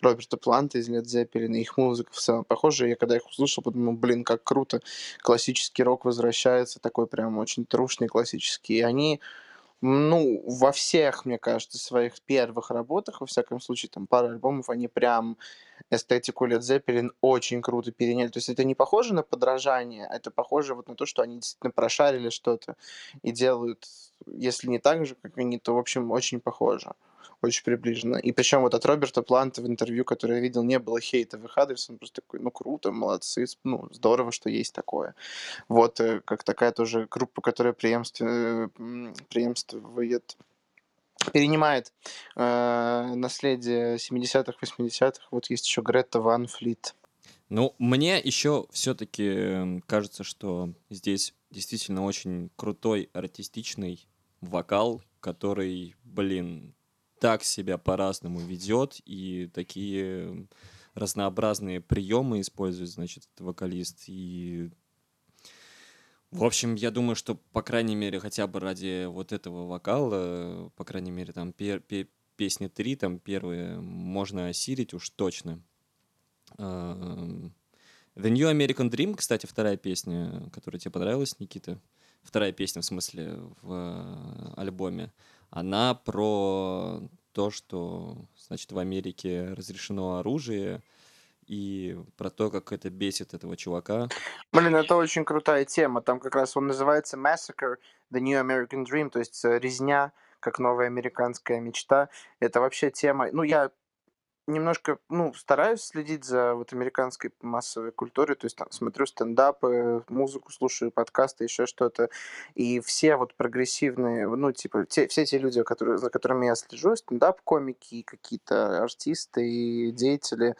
Роберта Планта из Zeppelin, и их музыка в целом похожа. Я когда их услышал, подумал, блин, как круто, классический рок возвращается, такой прям очень трушный классический. И они ну, во всех, мне кажется, своих первых работах, во всяком случае, там пара альбомов, они прям эстетику Led Zeppelin очень круто переняли. То есть это не похоже на подражание, это похоже вот на то, что они действительно прошарили что-то и делают, если не так же, как они, то, в общем, очень похоже. очень приближено. И причем вот от Роберта Планта в интервью, которое я видел, не было хейта в их адрес. Он просто такой, ну, круто, молодцы, ну, здорово, что есть такое. Вот, э, как такая тоже группа, которая м, преемствует перенимает э, наследие 70-х, 80-х. Вот есть еще Грета Ван Флит. Ну, мне еще все-таки кажется, что здесь действительно очень крутой артистичный вокал, который, блин, так себя по-разному ведет и такие разнообразные приемы использует, значит, этот вокалист. И, в общем, я думаю, что, по крайней мере, хотя бы ради вот этого вокала, по крайней мере, там пе- пе- песни три, там первые, можно осилить уж точно. Эм, The New American Dream, кстати, вторая песня, которая тебе понравилась, Никита. Вторая песня, в смысле, в э, альбоме. Она про то, что, значит, в Америке разрешено оружие, и про то, как это бесит этого чувака. Блин, это очень крутая тема. Там как раз он называется Massacre, The New American Dream, то есть э, резня, как новая американская мечта. Это вообще тема... Ну, я немножко, ну, стараюсь следить за вот американской массовой культурой, то есть там смотрю стендапы, музыку слушаю, подкасты, еще что-то, и все вот прогрессивные, ну, типа, те, все те люди, которые, за которыми я слежу, стендап-комики, какие-то артисты и деятели,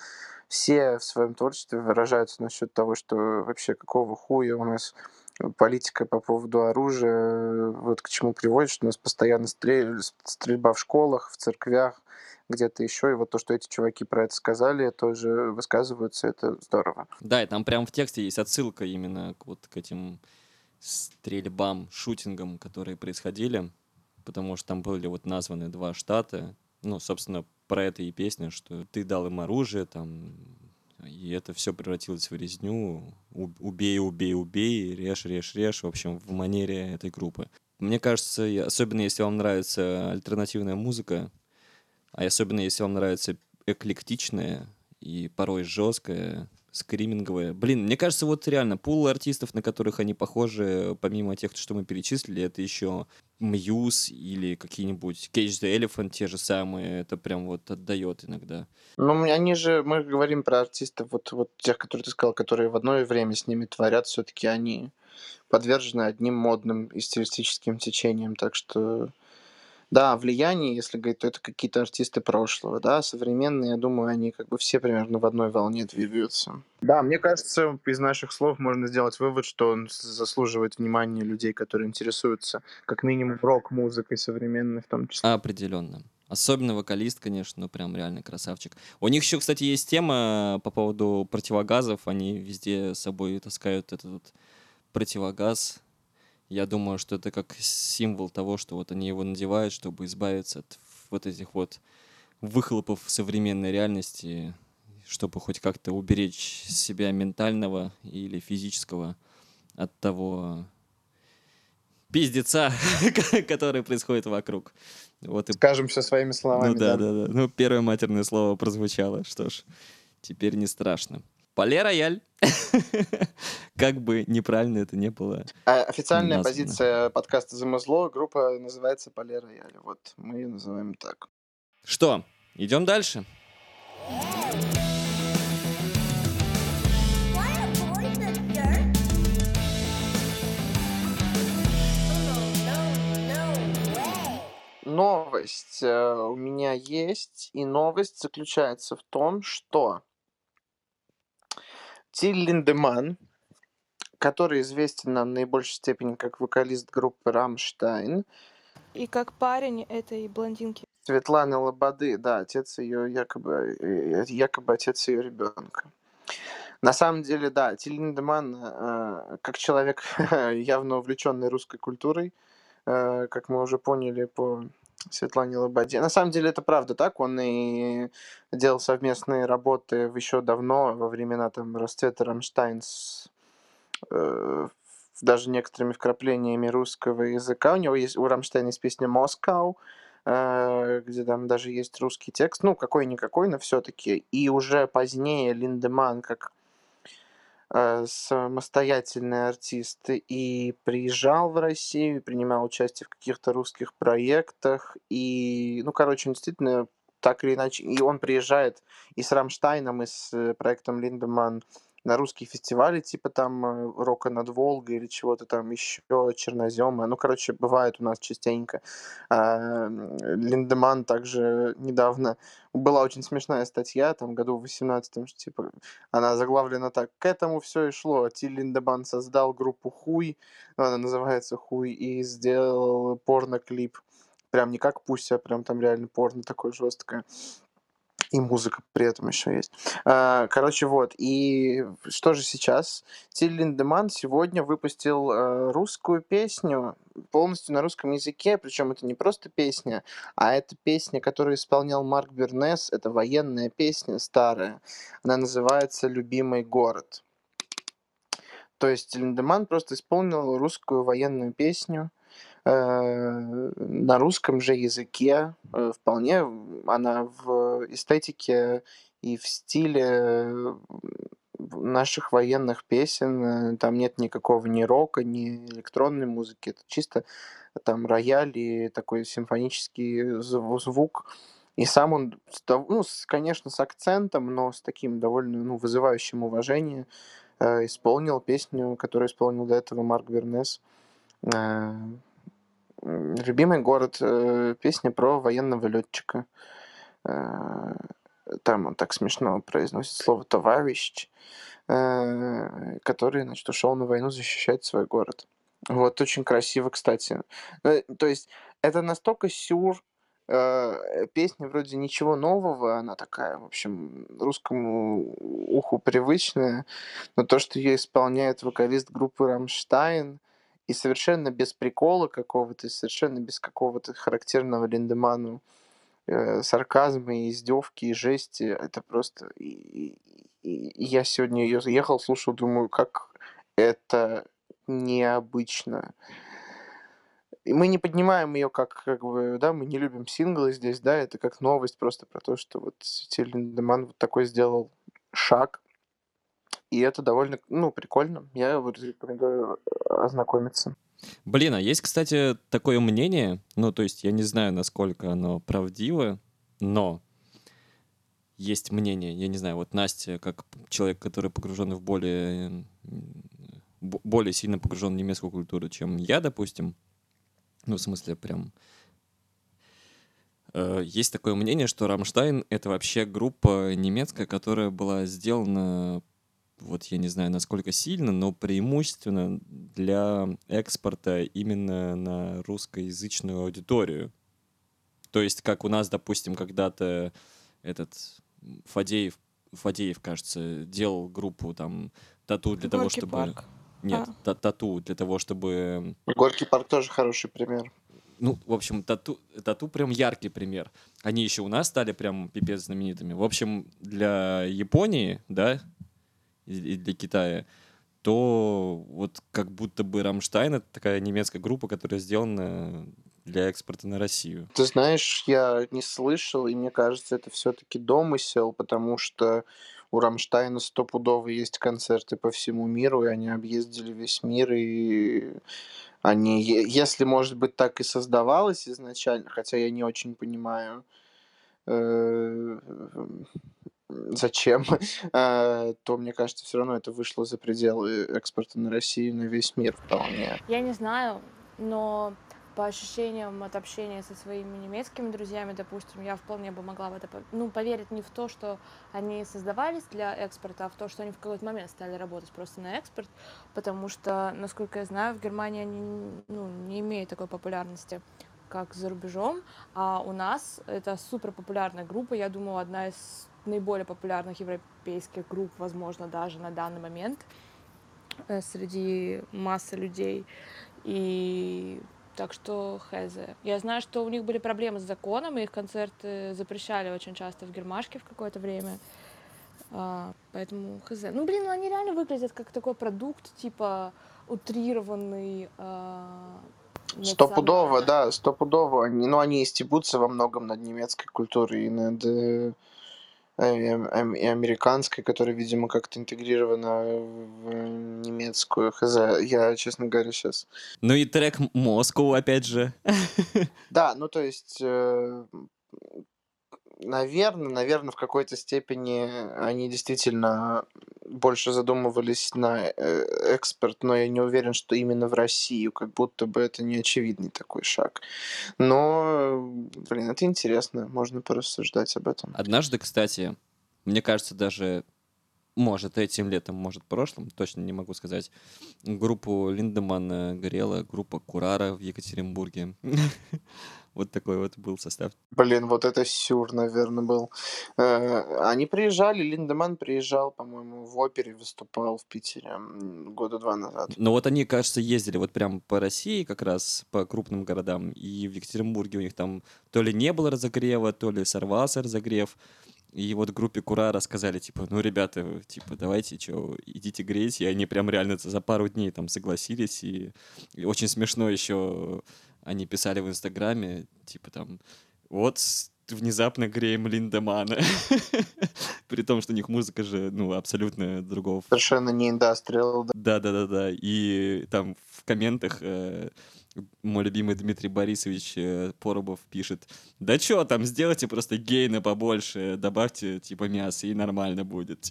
все в своем творчестве выражаются насчет того, что вообще какого хуя у нас политика по поводу оружия, вот к чему приводит, что у нас постоянно стрель- стрельба в школах, в церквях, где-то еще, и вот то, что эти чуваки про это сказали, тоже высказываются, это здорово. Да, и там прям в тексте есть отсылка именно к вот к этим стрельбам, шутингам, которые происходили, потому что там были вот названы два штата, ну, собственно, про это и песня, что ты дал им оружие, там, и это все превратилось в резню, убей, убей, убей, режь, режь, режь, в общем, в манере этой группы. Мне кажется, особенно если вам нравится альтернативная музыка, а особенно если вам нравится эклектичная и порой жесткая, скриминговая. Блин, мне кажется, вот реально пул артистов, на которых они похожи, помимо тех, что мы перечислили, это еще Мьюз или какие-нибудь Cage the Elephant, те же самые. Это прям вот отдает иногда. Ну, они же, мы говорим про артистов, вот, вот тех, которые ты сказал, которые в одно время с ними творят, все-таки они подвержены одним модным и стилистическим течениям, так что да, влияние, если говорить, то это какие-то артисты прошлого, да, современные, я думаю, они как бы все примерно в одной волне двигаются. Да, мне кажется, из наших слов можно сделать вывод, что он заслуживает внимания людей, которые интересуются как минимум рок-музыкой современной в том числе. Определенно. Особенно вокалист, конечно, ну прям реально красавчик. У них еще, кстати, есть тема по поводу противогазов. Они везде с собой таскают этот вот противогаз. Я думаю, что это как символ того, что вот они его надевают, чтобы избавиться от вот этих вот выхлопов современной реальности, чтобы хоть как-то уберечь себя ментального или физического от того пиздеца, который происходит вокруг. Вот и Скажем все своими словами. ну да, да, да. Ну, первое матерное слово прозвучало. Что ж, теперь не страшно. Пале Рояль. Как бы неправильно это не было. А официальная позиция подкаста «Замузло» группа называется «Поле Рояль». Вот мы ее называем так. Что, идем дальше? Новость э, у меня есть, и новость заключается в том, что Тиль Линдеман, который известен нам в наибольшей степени как вокалист группы «Рамштайн», И как парень этой блондинки. Светланы Лободы, да, отец ее якобы, э, якобы отец ее ребенка. На самом деле, да, Тиль Линдеман, э, как человек, явно увлеченный русской культурой, э, как мы уже поняли по Светлане Лободе. На самом деле это правда так. Он и делал совместные работы еще давно, во времена там расцвета Рамштайн с э, даже некоторыми вкраплениями русского языка. У него есть, у Рамштайна есть песня «Moskau», э, где там даже есть русский текст, ну, какой-никакой, но все-таки. И уже позднее Линдеман, как самостоятельный артист и приезжал в Россию, принимал участие в каких-то русских проектах. И, ну, короче, он действительно так или иначе... И он приезжает и с Рамштайном, и с э, проектом Линдеман на русские фестивали, типа там э, «Рока над Волгой» или чего-то там еще, «Черноземы». Ну, короче, бывает у нас частенько. А, Линдеман также недавно... Была очень смешная статья, там, году в 18 что, типа, она заглавлена так. К этому все и шло. Тиль Линдеман создал группу «Хуй», ну, она называется «Хуй», и сделал порно-клип. Прям не как Пусть, а прям там реально порно такое жесткое. И музыка при этом еще есть. А, Короче, вот. И что же сейчас? Тиль Линдеман сегодня выпустил э, русскую песню полностью на русском языке. Причем это не просто песня, а это песня, которую исполнял Марк Бернес. Это военная песня старая. Она называется «Любимый город». То есть Линдеман просто исполнил русскую военную песню на русском же языке. Э, Вполне она в эстетике и в стиле э, наших военных песен. Э, Там нет никакого ни рока, ни электронной музыки. Это чисто там рояль и такой симфонический зв- звук. И сам он, ну, с- конечно, с акцентом, но с таким довольно ну, вызывающим уважение э, исполнил песню, которую исполнил до этого Марк Бернес. Э, Любимый город. э, Песня про военного летчика. Там он так смешно произносит слово товарищ, э, который, значит, ушел на войну защищать свой город. Вот, очень красиво, кстати. Э, То есть это настолько сюр, э, песня вроде ничего нового, она такая, в общем, русскому уху привычная, но то, что ее исполняет вокалист группы «Рамштайн», и совершенно без прикола какого-то, совершенно без какого-то характерного Линдеману э, сарказма и издевки и жести, это просто... И, и- и я сегодня ее ехал, слушал, думаю, как это необычно. И мы не поднимаем ее как, как бы, да, мы не любим синглы здесь, да, это как новость просто про то, что вот Тиль Линдеман вот такой сделал шаг, и это довольно, ну, прикольно. Я вот рекомендую э, ознакомиться. Блин, а есть, кстати, такое мнение, ну, то есть я не знаю, насколько оно правдиво, но есть мнение, я не знаю, вот Настя, как человек, который погружен в более, более сильно погружен в немецкую культуру, чем я, допустим, ну, в смысле, прям... э, Есть такое мнение, что Рамштайн — это вообще группа немецкая, которая была сделана вот я не знаю, насколько сильно, но преимущественно для экспорта именно на русскоязычную аудиторию. То есть, как у нас, допустим, когда-то этот Фадеев, Фадеев, кажется, делал группу там тату для того, чтобы... парк. Нет, А. та- тату для того, чтобы... Горький парк тоже хороший пример. Ну, в общем, тату, тату прям яркий пример. Они еще у нас стали прям пипец знаменитыми. В общем, для Японии, да, и для Китая, то вот как будто бы Рамштайн — это такая немецкая группа, которая сделана для экспорта на Россию. Ты знаешь, я не слышал, и мне кажется, это все-таки домысел, потому что у Рамштайна стопудово есть концерты по всему миру, и они объездили весь мир, и они, если, может быть, так и создавалось изначально, хотя я не очень понимаю, э, зачем, э, то, мне кажется, все равно это вышло за пределы экспорта на Россию, на весь мир вполне. Я не знаю, но по ощущениям от общения со своими немецкими друзьями, допустим, я вполне бы могла в это ну, поверить не в то, что они создавались для экспорта, а в то, что они в какой-то момент стали работать просто на экспорт, потому что, насколько я знаю, в Германии они ну, не имеют такой популярности, как за рубежом, а у нас это супер популярная группа, я думаю, одна из наиболее популярных европейских групп, возможно, даже на данный момент э, среди массы людей. И так что хз. Я знаю, что у них были проблемы с законом, и их концерты запрещали очень часто в Гермашке в какое-то время. А, поэтому хз. Ну, блин, ну они реально выглядят как такой продукт, типа утрированный. а, Стопудово, национальный. да, стопудово. Они, ну, они и стебутся во многом над немецкой культурой и над э, американской, которая, видимо, как-то интегрирована в немецкую. Хз, я, честно говоря, сейчас... Ну и трек Москву, опять же. Да, ну то есть, наверное, наверное, в какой-то степени они действительно больше задумывались на э, экспорт, но я не уверен, что именно в Россию, как будто бы это не очевидный такой шаг. Но, блин, это интересно, можно порассуждать об этом. Однажды, кстати, мне кажется, даже может, этим летом, может, прошлым, точно не могу сказать, группу Линдеман горела группа Курара в Екатеринбурге. Вот такой вот был состав. Блин, вот это сюр, наверное, был. Э, они приезжали, Линдеман приезжал, по-моему, в опере выступал в Питере года два назад. Но вот они, кажется, ездили вот прям по России как раз, по крупным городам, и в Екатеринбурге у них там то ли не было разогрева, то ли сорвался разогрев, и вот группе Кура сказали, типа, ну, ребята, типа, давайте, что, идите греть. И они прям реально за пару дней там согласились. И, и очень смешно еще они писали в Инстаграме, типа, там, вот внезапно греем Линдемана. При том, что у них музыка же, ну, абсолютно другого. Совершенно не индастриал. Да-да-да-да. И там в комментах э, мой любимый Дмитрий Борисович э, Поробов пишет, да что там, сделайте просто гейна побольше, добавьте типа мясо, и нормально будет.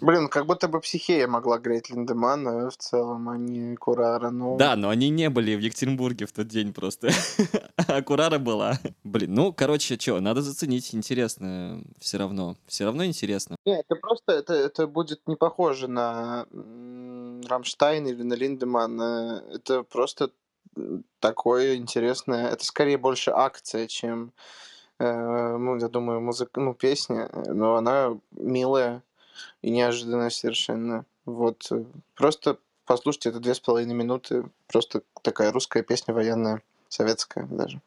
Блин, как будто бы психея могла греть Линдемана в целом, а не Курара. Ну... Да, но они не были в Екатеринбурге в тот день просто. а Курара была. Блин, ну, короче, что, надо заценить, интересно все равно. Все равно интересно. Нет, это просто, это, это будет не похоже на Рамштайн или на Линдемана. Это просто такое интересное. Это скорее больше акция, чем, э, ну, я думаю, музыка, ну, песня. Но она милая и неожиданная совершенно. Вот. Э, просто послушайте, это две с половиной минуты. Просто такая русская песня военная, советская даже.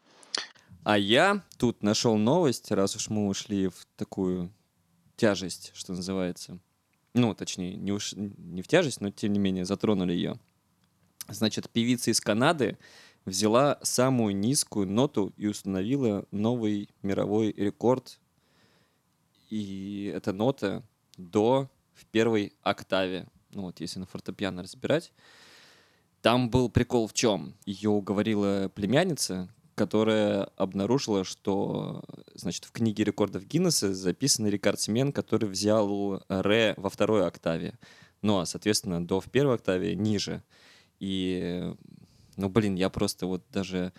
А я тут нашел новость, раз уж мы ушли в такую тяжесть, что называется. Ну, точнее, не, уж, не в тяжесть, но тем не менее затронули ее. Значит, певица из Канады взяла самую низкую ноту и установила новый мировой рекорд. И эта нота до в первой октаве. Ну вот, если на фортепиано разбирать. Там был прикол в чем? Ее уговорила племянница, которая обнаружила, что, значит, в книге рекордов Гиннесса записан рекордсмен, который взял ре во второй октаве. Ну, а, соответственно, до в первой октаве ниже. И, ну, блин, я просто вот даже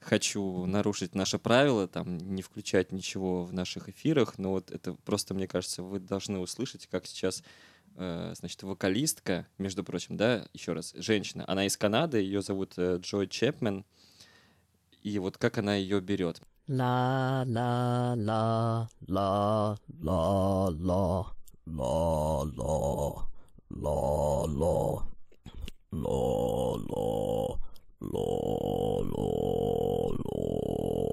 хочу нарушить наши правила, там, не включать ничего в наших эфирах, но вот это просто, мне кажется, вы должны услышать, как сейчас э, значит, вокалистка, между прочим, да, еще раз, женщина, она из Канады, ее зовут э, Джой Чепмен, и вот как она ее берет. La la la la la la la la la la la la la la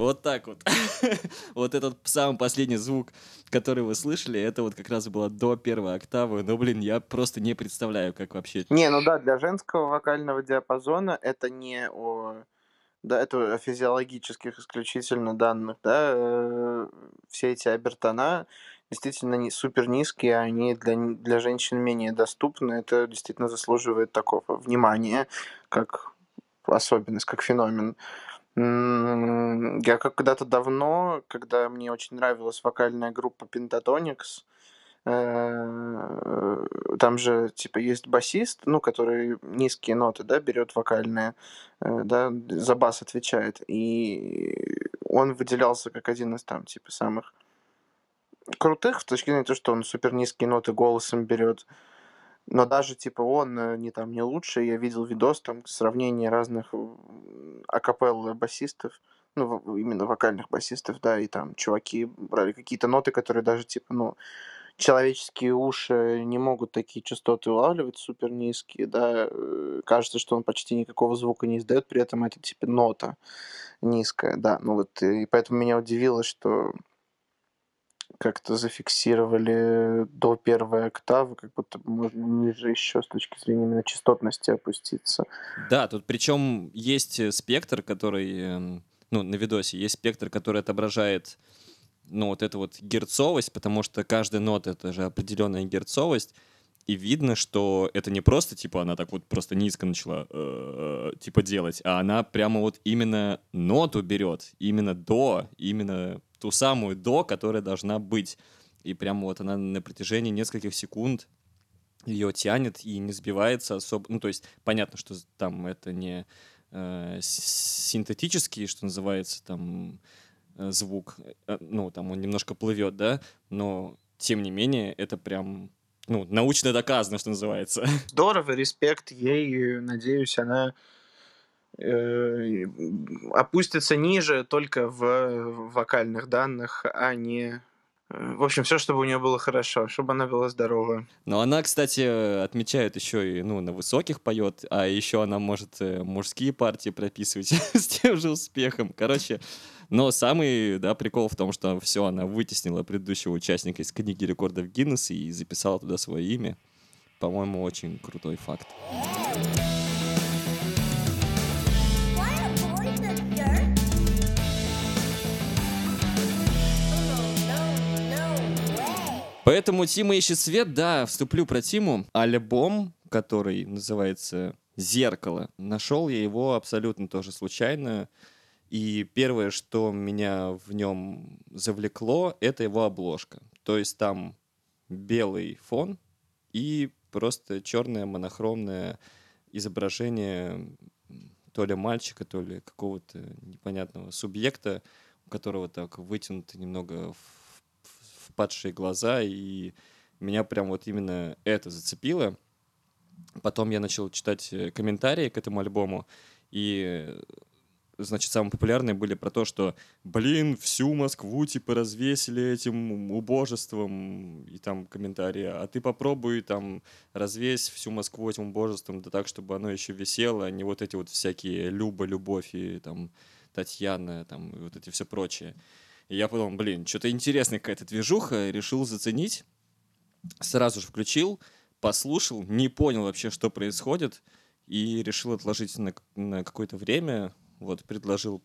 Вот так вот. вот этот самый последний звук, который вы слышали, это вот как раз было до первой октавы. Но, блин, я просто не представляю, как вообще... Не, ну да, для женского вокального диапазона это не о... Да, это о физиологических исключительно данных, да, э, все эти обертона действительно не супер низкие, они для, для женщин менее доступны, это действительно заслуживает такого внимания, как особенность, как феномен. Я как когда-то давно, когда мне очень нравилась вокальная группа Pentatonix, э, там же, типа, есть басист, ну, который низкие ноты, да, берет вокальные, э, да, за бас отвечает. И он выделялся как один из там, типа, самых крутых, в точке зрения того, что он супер низкие ноты голосом берет. Но даже, типа, он э, не там не лучший. Я видел видос, там, сравнение разных акапелл басистов, ну, именно вокальных басистов, да, и там чуваки брали какие-то ноты, которые даже, типа, ну, человеческие уши не могут такие частоты улавливать супер низкие, да, э, кажется, что он почти никакого звука не издает, при этом это, типа, нота низкая, да, ну вот, и поэтому меня удивило, что как-то зафиксировали до первой октавы, как будто можно ниже еще с точки зрения именно частотности опуститься. Да, тут причем есть э, спектр, который, эм, ну, на видосе есть спектр, который отображает, ну, вот эту вот герцовость, потому что каждая нота — это же определенная герцовость, и видно, что это не просто, типа, она так вот просто низко начала, э, типа, делать, а она прямо вот именно ноту берет, именно до, именно ту самую до, которая должна быть. И прямо вот она на протяжении нескольких секунд ее тянет и не сбивается особо. Ну, то есть понятно, что там это не э, синтетический, что называется, там э, звук, э, ну, там он немножко плывет, да, но тем не менее это прям, ну, научно доказано, что называется. Здорово, респект ей, надеюсь, она опустится ниже только в вокальных данных, а не... э, В общем, все, чтобы у нее было хорошо, чтобы она была здорова. Но она, кстати, отмечает еще и, ну, на высоких поет, а еще она может э, мужские партии прописывать с тем же успехом. Короче, но самый, да, прикол в том, что все, она вытеснила предыдущего участника из книги рекордов Гиннесса и записала туда свое имя. По-моему, очень крутой факт. Поэтому Тима ищет свет, да, вступлю про Тиму. Альбом, который называется «Зеркало», нашел я его абсолютно тоже случайно. И первое, что меня в нем завлекло, это его обложка. То есть там белый фон и просто черное монохромное изображение то ли мальчика, то ли какого-то непонятного субъекта, у которого так вытянуты немного впадшие глаза, и меня прям вот именно это зацепило. Потом я начал читать э, комментарии к этому альбому, и э, значит, самые популярные были про то, что, блин, всю Москву, типа, развесили этим убожеством, и там комментарии, а ты попробуй, там, развесь всю Москву этим убожеством, да так, чтобы оно еще висело, а не вот эти вот всякие Люба, Любовь и там Татьяна, там, и вот эти все прочие. И я подумал, блин, что-то интересная какая-то движуха, решил заценить, сразу же включил, послушал, не понял вообще, что происходит, и решил отложить на, на какое-то время, вот, предложил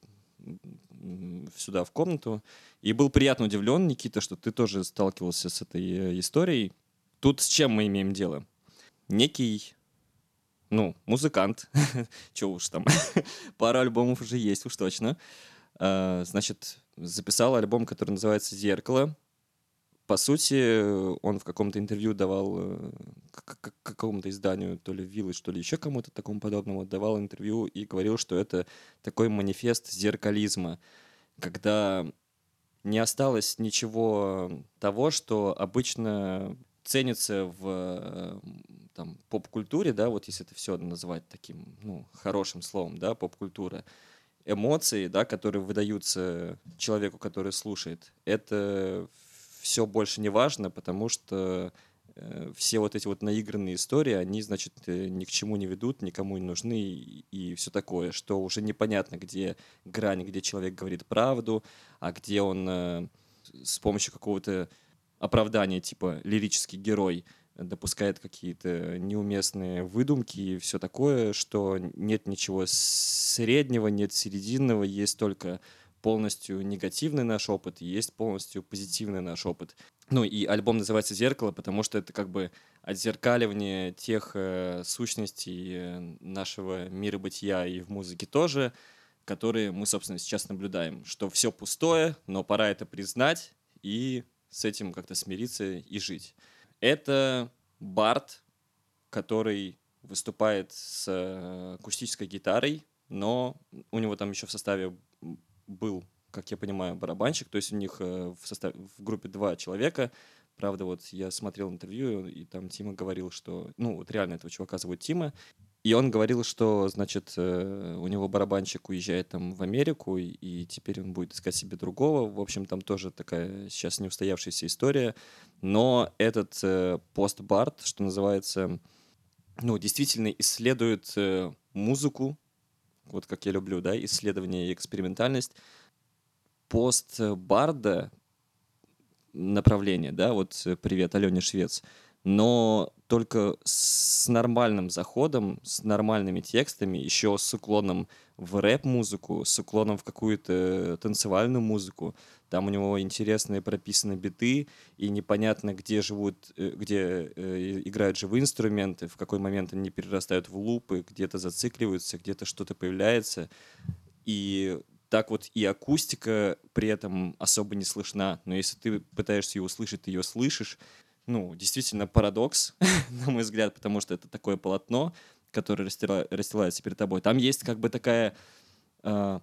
сюда в комнату, и был приятно удивлен, Никита, что ты тоже сталкивался с этой э, историей. Тут с чем мы имеем дело? Некий, ну, музыкант, чё уж там, пару альбомов уже есть уж точно, значит, записал альбом, который называется «Зеркало», по сути, он в каком-то интервью давал э, к- какому-то изданию, то ли Village, то ли еще кому-то такому подобному, давал интервью и говорил, что это такой манифест зеркализма, когда не осталось ничего того, что обычно ценится в э, там, поп-культуре, да, вот если это все называть таким, ну, хорошим словом, да, поп-культура, эмоции, да, которые выдаются человеку, который слушает, это все больше не важно, потому что э, все вот эти вот наигранные истории, они, значит, э, ни к чему не ведут, никому не нужны и, все такое, что уже непонятно, где грань, где человек говорит правду, а где он э, с помощью какого-то оправдания, типа лирический герой, допускает какие-то неуместные выдумки и все такое, что нет ничего среднего, нет серединного, есть только полностью негативный наш опыт, и есть полностью позитивный наш опыт. Ну и альбом называется «Зеркало», потому что это как бы отзеркаливание тех э, сущностей э, нашего мира бытия и в музыке тоже, которые мы, собственно, сейчас наблюдаем. Что все пустое, но пора это признать и с этим как-то смириться и жить. Это Барт, который выступает с э, акустической гитарой, но у него там еще в составе был, как я понимаю, барабанщик, то есть у них э, в, составе, в группе два человека. Правда, вот я смотрел интервью, и там Тима говорил, что, ну, вот реально этого чувака зовут Тима, и он говорил, что, значит, э, у него барабанщик уезжает там в Америку, и, теперь он будет искать себе другого. В общем, там тоже такая сейчас не устоявшаяся история. Но этот э, пост-бард, что называется, ну, действительно исследует э, музыку, вот как я люблю, да, исследование и экспериментальность. Пост Барда направление, да, вот привет, Алене Швец, но только с нормальным заходом, с нормальными текстами, еще с уклоном в рэп-музыку, с уклоном в какую-то танцевальную музыку. Там у него интересные прописаны биты, и непонятно, где живут, э, где э, играют живые инструменты, в какой момент они перерастают в лупы, где-то зацикливаются, где-то что-то появляется. И так вот и акустика при этом особо не слышна. Но если ты пытаешься ее услышать, ты ее слышишь. Ну, действительно парадокс, на мой взгляд, потому что это такое полотно, которое расстила- расстилается перед тобой. Там есть как бы такая, э,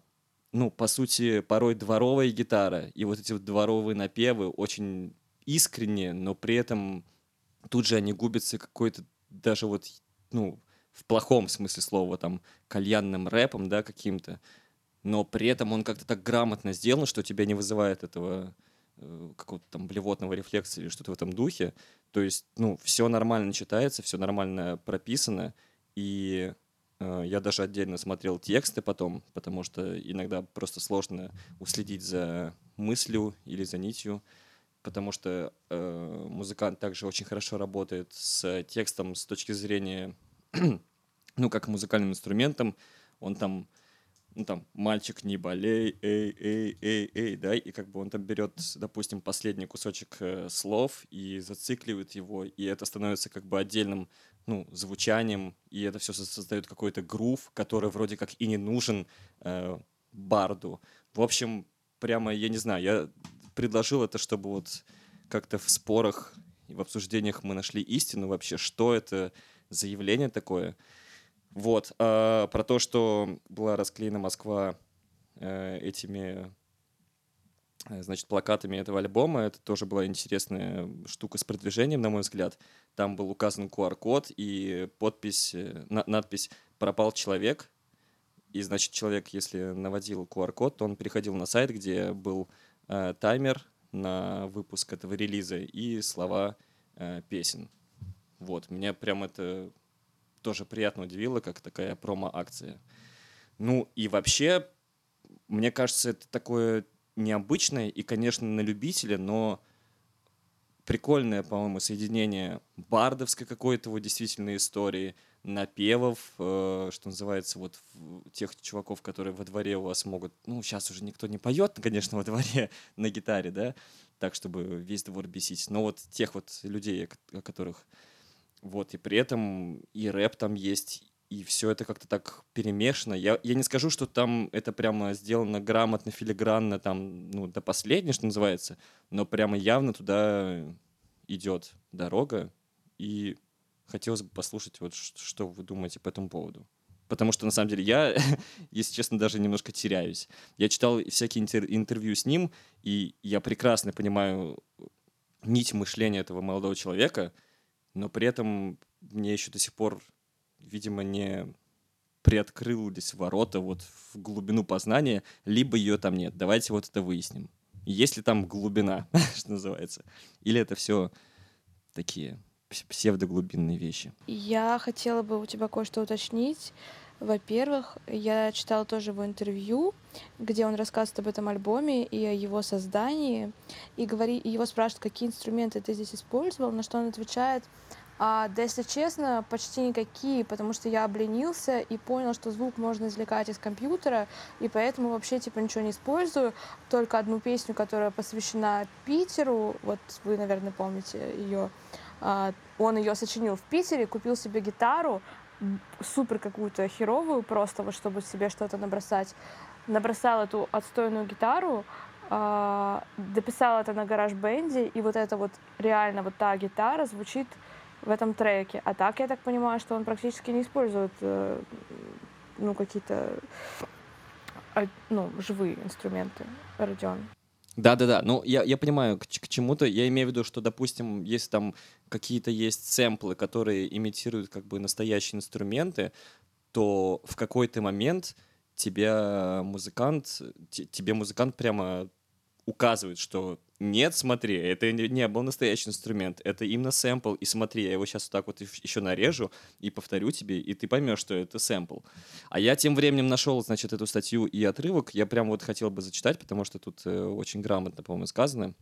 ну, по сути, порой дворовая гитара. И вот эти вот дворовые напевы очень искренние, но при этом тут же они губятся какой-то даже вот, ну, в плохом смысле слова, там, кальянным рэпом, да, каким-то но при этом он как-то так грамотно сделан, что тебя не вызывает этого какого-то там блевотного рефлекса или что-то в этом духе. То есть, ну, все нормально читается, все нормально прописано, и э, я даже отдельно смотрел тексты потом, потому что иногда просто сложно уследить за мыслью или за нитью, потому что э, музыкант также очень хорошо работает с текстом с точки зрения, ну, как музыкальным инструментом, он там ну, там, мальчик, не болей, эй, эй, эй, эй, да, и как бы он там берет, допустим, последний кусочек э, слов и зацикливает его, и это становится как бы отдельным, ну, звучанием, и это все создает какой-то грув, который вроде как и не нужен э, барду. В общем, прямо, я не знаю, я предложил это, чтобы вот как-то в спорах и в обсуждениях мы нашли истину вообще, что это за явление такое, вот. А, про то, что была расклеена Москва э, этими э, значит, плакатами этого альбома. Это тоже была интересная штука с продвижением, на мой взгляд. Там был указан QR-код и подпись, э, на, надпись «Пропал человек». И, значит, человек, если наводил QR-код, то он переходил на сайт, где был э, таймер на выпуск этого релиза и слова э, песен. Вот, меня прям это тоже приятно удивило, как такая промо-акция. Ну и вообще, мне кажется, это такое необычное и, конечно, на любителя, но прикольное, по-моему, соединение бардовской какой-то вот действительно истории, напевов, э, что называется, вот тех чуваков, которые во дворе у вас могут... Ну, сейчас уже никто не поет, конечно, во дворе на гитаре, да, так, чтобы весь двор бесить. Но вот тех вот людей, о которых вот, и при этом и рэп там есть, и все это как-то так перемешано. Я, я не скажу, что там это прямо сделано грамотно, филигранно, там, ну, до последнего, что называется, но прямо явно туда идет дорога, и хотелось бы послушать, вот что вы думаете по этому поводу. Потому что, на самом деле, я, если честно, даже немножко теряюсь. Я читал всякие интер- интервью с ним, и я прекрасно понимаю нить мышления этого молодого человека — но при этом мне еще до сих пор, видимо, не приоткрылись ворота вот в глубину познания, либо ее там нет. Давайте вот это выясним. Есть ли там глубина, что называется? Или это все такие псевдоглубинные вещи? Я хотела бы у тебя кое-что уточнить. Во-первых, я читала тоже его интервью, где он рассказывает об этом альбоме и о его создании, и, говори, его спрашивают, какие инструменты ты здесь использовал, на что он отвечает, а, да, если честно, почти никакие, потому что я обленился и понял, что звук можно извлекать из компьютера, и поэтому вообще типа ничего не использую, только одну песню, которая посвящена Питеру, вот вы, наверное, помните ее, а, он ее сочинил в Питере, купил себе гитару, супер какую-то херовую просто, вот чтобы себе что-то набросать. Набросал эту отстойную гитару, э, дописал это на гараж-бенде, и вот это вот реально вот та гитара звучит в этом треке. А так я так понимаю, что он практически не использует э, ну какие-то э, ну, живые инструменты, Родион. Да-да-да, ну я, я понимаю к, к чему-то. Я имею в виду, что, допустим, если там какие-то есть сэмплы, которые имитируют как бы настоящие инструменты, то в какой-то момент тебя музыкант, тебе музыкант прямо указывает, что нет, смотри, это не был настоящий инструмент, это именно сэмпл, и смотри, я его сейчас вот так вот еще нарежу и повторю тебе, и ты поймешь, что это сэмпл. А я тем временем нашел, значит, эту статью и отрывок, я прям вот хотел бы зачитать, потому что тут э, очень грамотно, по-моему, сказано.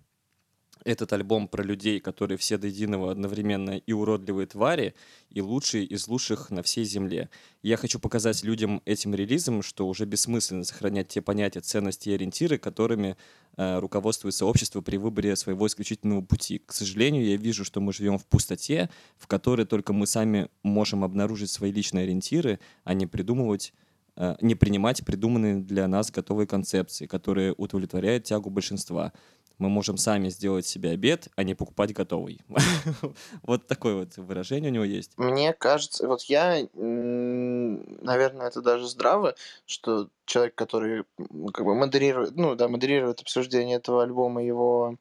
Этот альбом про людей, которые все до единого одновременно и уродливые твари, и лучшие из лучших на всей земле. Я хочу показать людям этим релизом, что уже бессмысленно сохранять те понятия, ценности и ориентиры, которыми э, руководствуется общество при выборе своего исключительного пути. К сожалению, я вижу, что мы живем в пустоте, в которой только мы сами можем обнаружить свои личные ориентиры, а не придумывать э, не принимать придуманные для нас готовые концепции, которые удовлетворяют тягу большинства мы можем сами сделать себе обед, а не покупать готовый. Вот такое вот выражение у него есть. Мне кажется, вот я, наверное, это даже здраво, что человек, который как бы модерирует, ну да, модерирует обсуждение этого альбома, его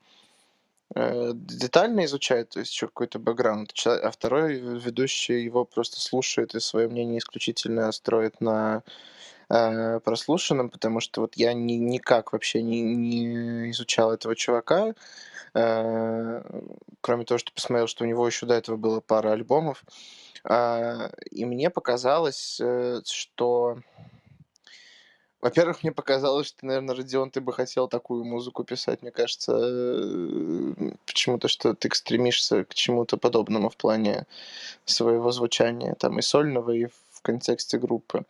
э, детально изучает, то есть еще какой-то бэкграунд, а второй ведущий его просто слушает и свое мнение исключительно строит на э, прослушанным, потому что вот я ни, никак вообще не, не изучал этого чувака, э, кроме того, что посмотрел, что у него еще до этого было пара альбомов. Э, и мне показалось, э, что... Во-первых, мне показалось, что, наверное, Родион, ты бы хотел такую музыку писать. Мне кажется, почему-то, что ты стремишься к чему-то подобному в плане своего звучания, там, и сольного, и в контексте группы.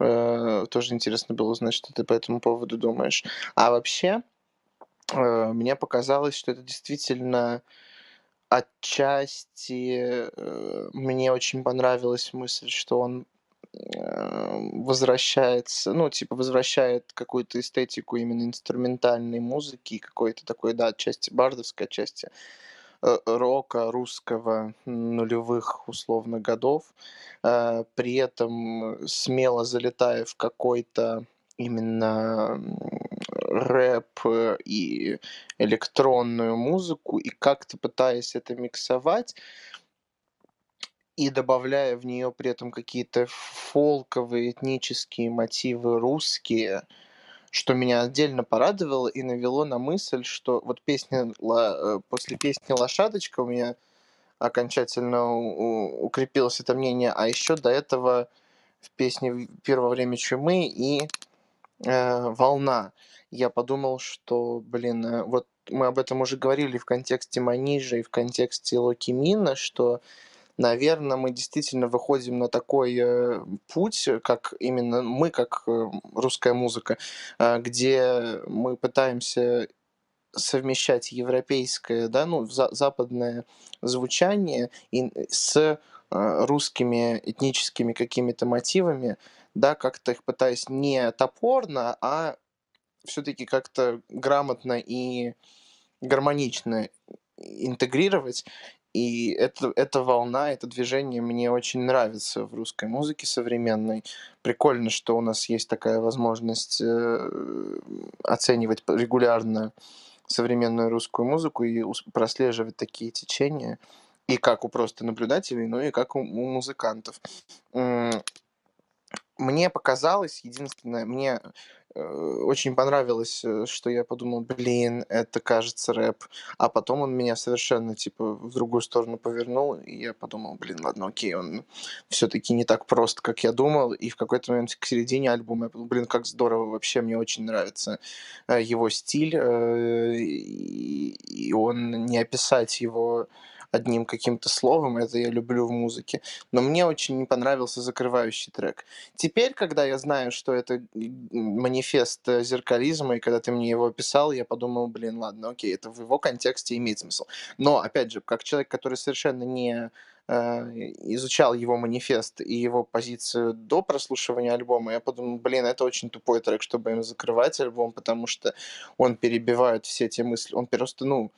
Э, тоже интересно было узнать, что ты по этому поводу думаешь. А вообще, э, мне показалось, что это действительно отчасти э, мне очень понравилась мысль, что он возвращается, ну, типа, возвращает какую-то эстетику именно инструментальной музыки, какой-то такой, да, отчасти бардовской, отчасти рока русского нулевых условно годов, э, при этом смело залетая в какой-то именно рэп и электронную музыку, и как-то пытаясь это миксовать, и добавляя в нее при этом какие-то фолковые этнические мотивы русские, что меня отдельно порадовало и навело на мысль, что вот песня э, после песни «Лошадочка» у меня окончательно укрепилось это мнение, а еще до этого в песне «Первое время чумы» и э, «Волна». Я подумал, что, блин, э, вот мы об этом уже говорили в контексте Манижа и в контексте Локи Мина, что наверное, мы действительно выходим на такой э, путь, как именно мы, как э, русская музыка, э, где мы пытаемся совмещать европейское, да, ну, за, западное звучание и с э, русскими этническими какими-то мотивами, да, как-то их пытаясь не топорно, а все-таки как-то грамотно и гармонично интегрировать. И это, эта волна, это движение мне очень нравится в русской музыке современной. Прикольно, что у нас есть такая возможность э, оценивать регулярно современную русскую музыку и прослеживать такие течения. И как у просто наблюдателей, но и как у, у музыкантов. Мне показалось, единственное, мне Э, очень понравилось, э, что я подумал, блин, это кажется рэп. А потом он меня совершенно, типа, в другую сторону повернул, и я подумал, блин, ладно, окей, он все-таки не так прост, как я думал. И в какой-то момент к середине альбома я подумал, блин, как здорово, вообще мне очень нравится э, его стиль, и он не описать его одним каким-то словом, это я люблю в музыке. Но мне очень не понравился закрывающий трек. Теперь, когда я знаю, что это манифест э, зеркализма, и когда ты мне его описал, я подумал, блин, ладно, окей, это в его контексте имеет смысл. Но, опять же, как человек, который совершенно не э, изучал его манифест и его позицию до прослушивания альбома, я подумал, блин, это очень тупой трек, чтобы им закрывать альбом, потому что он перебивает все те мысли, он просто, ну,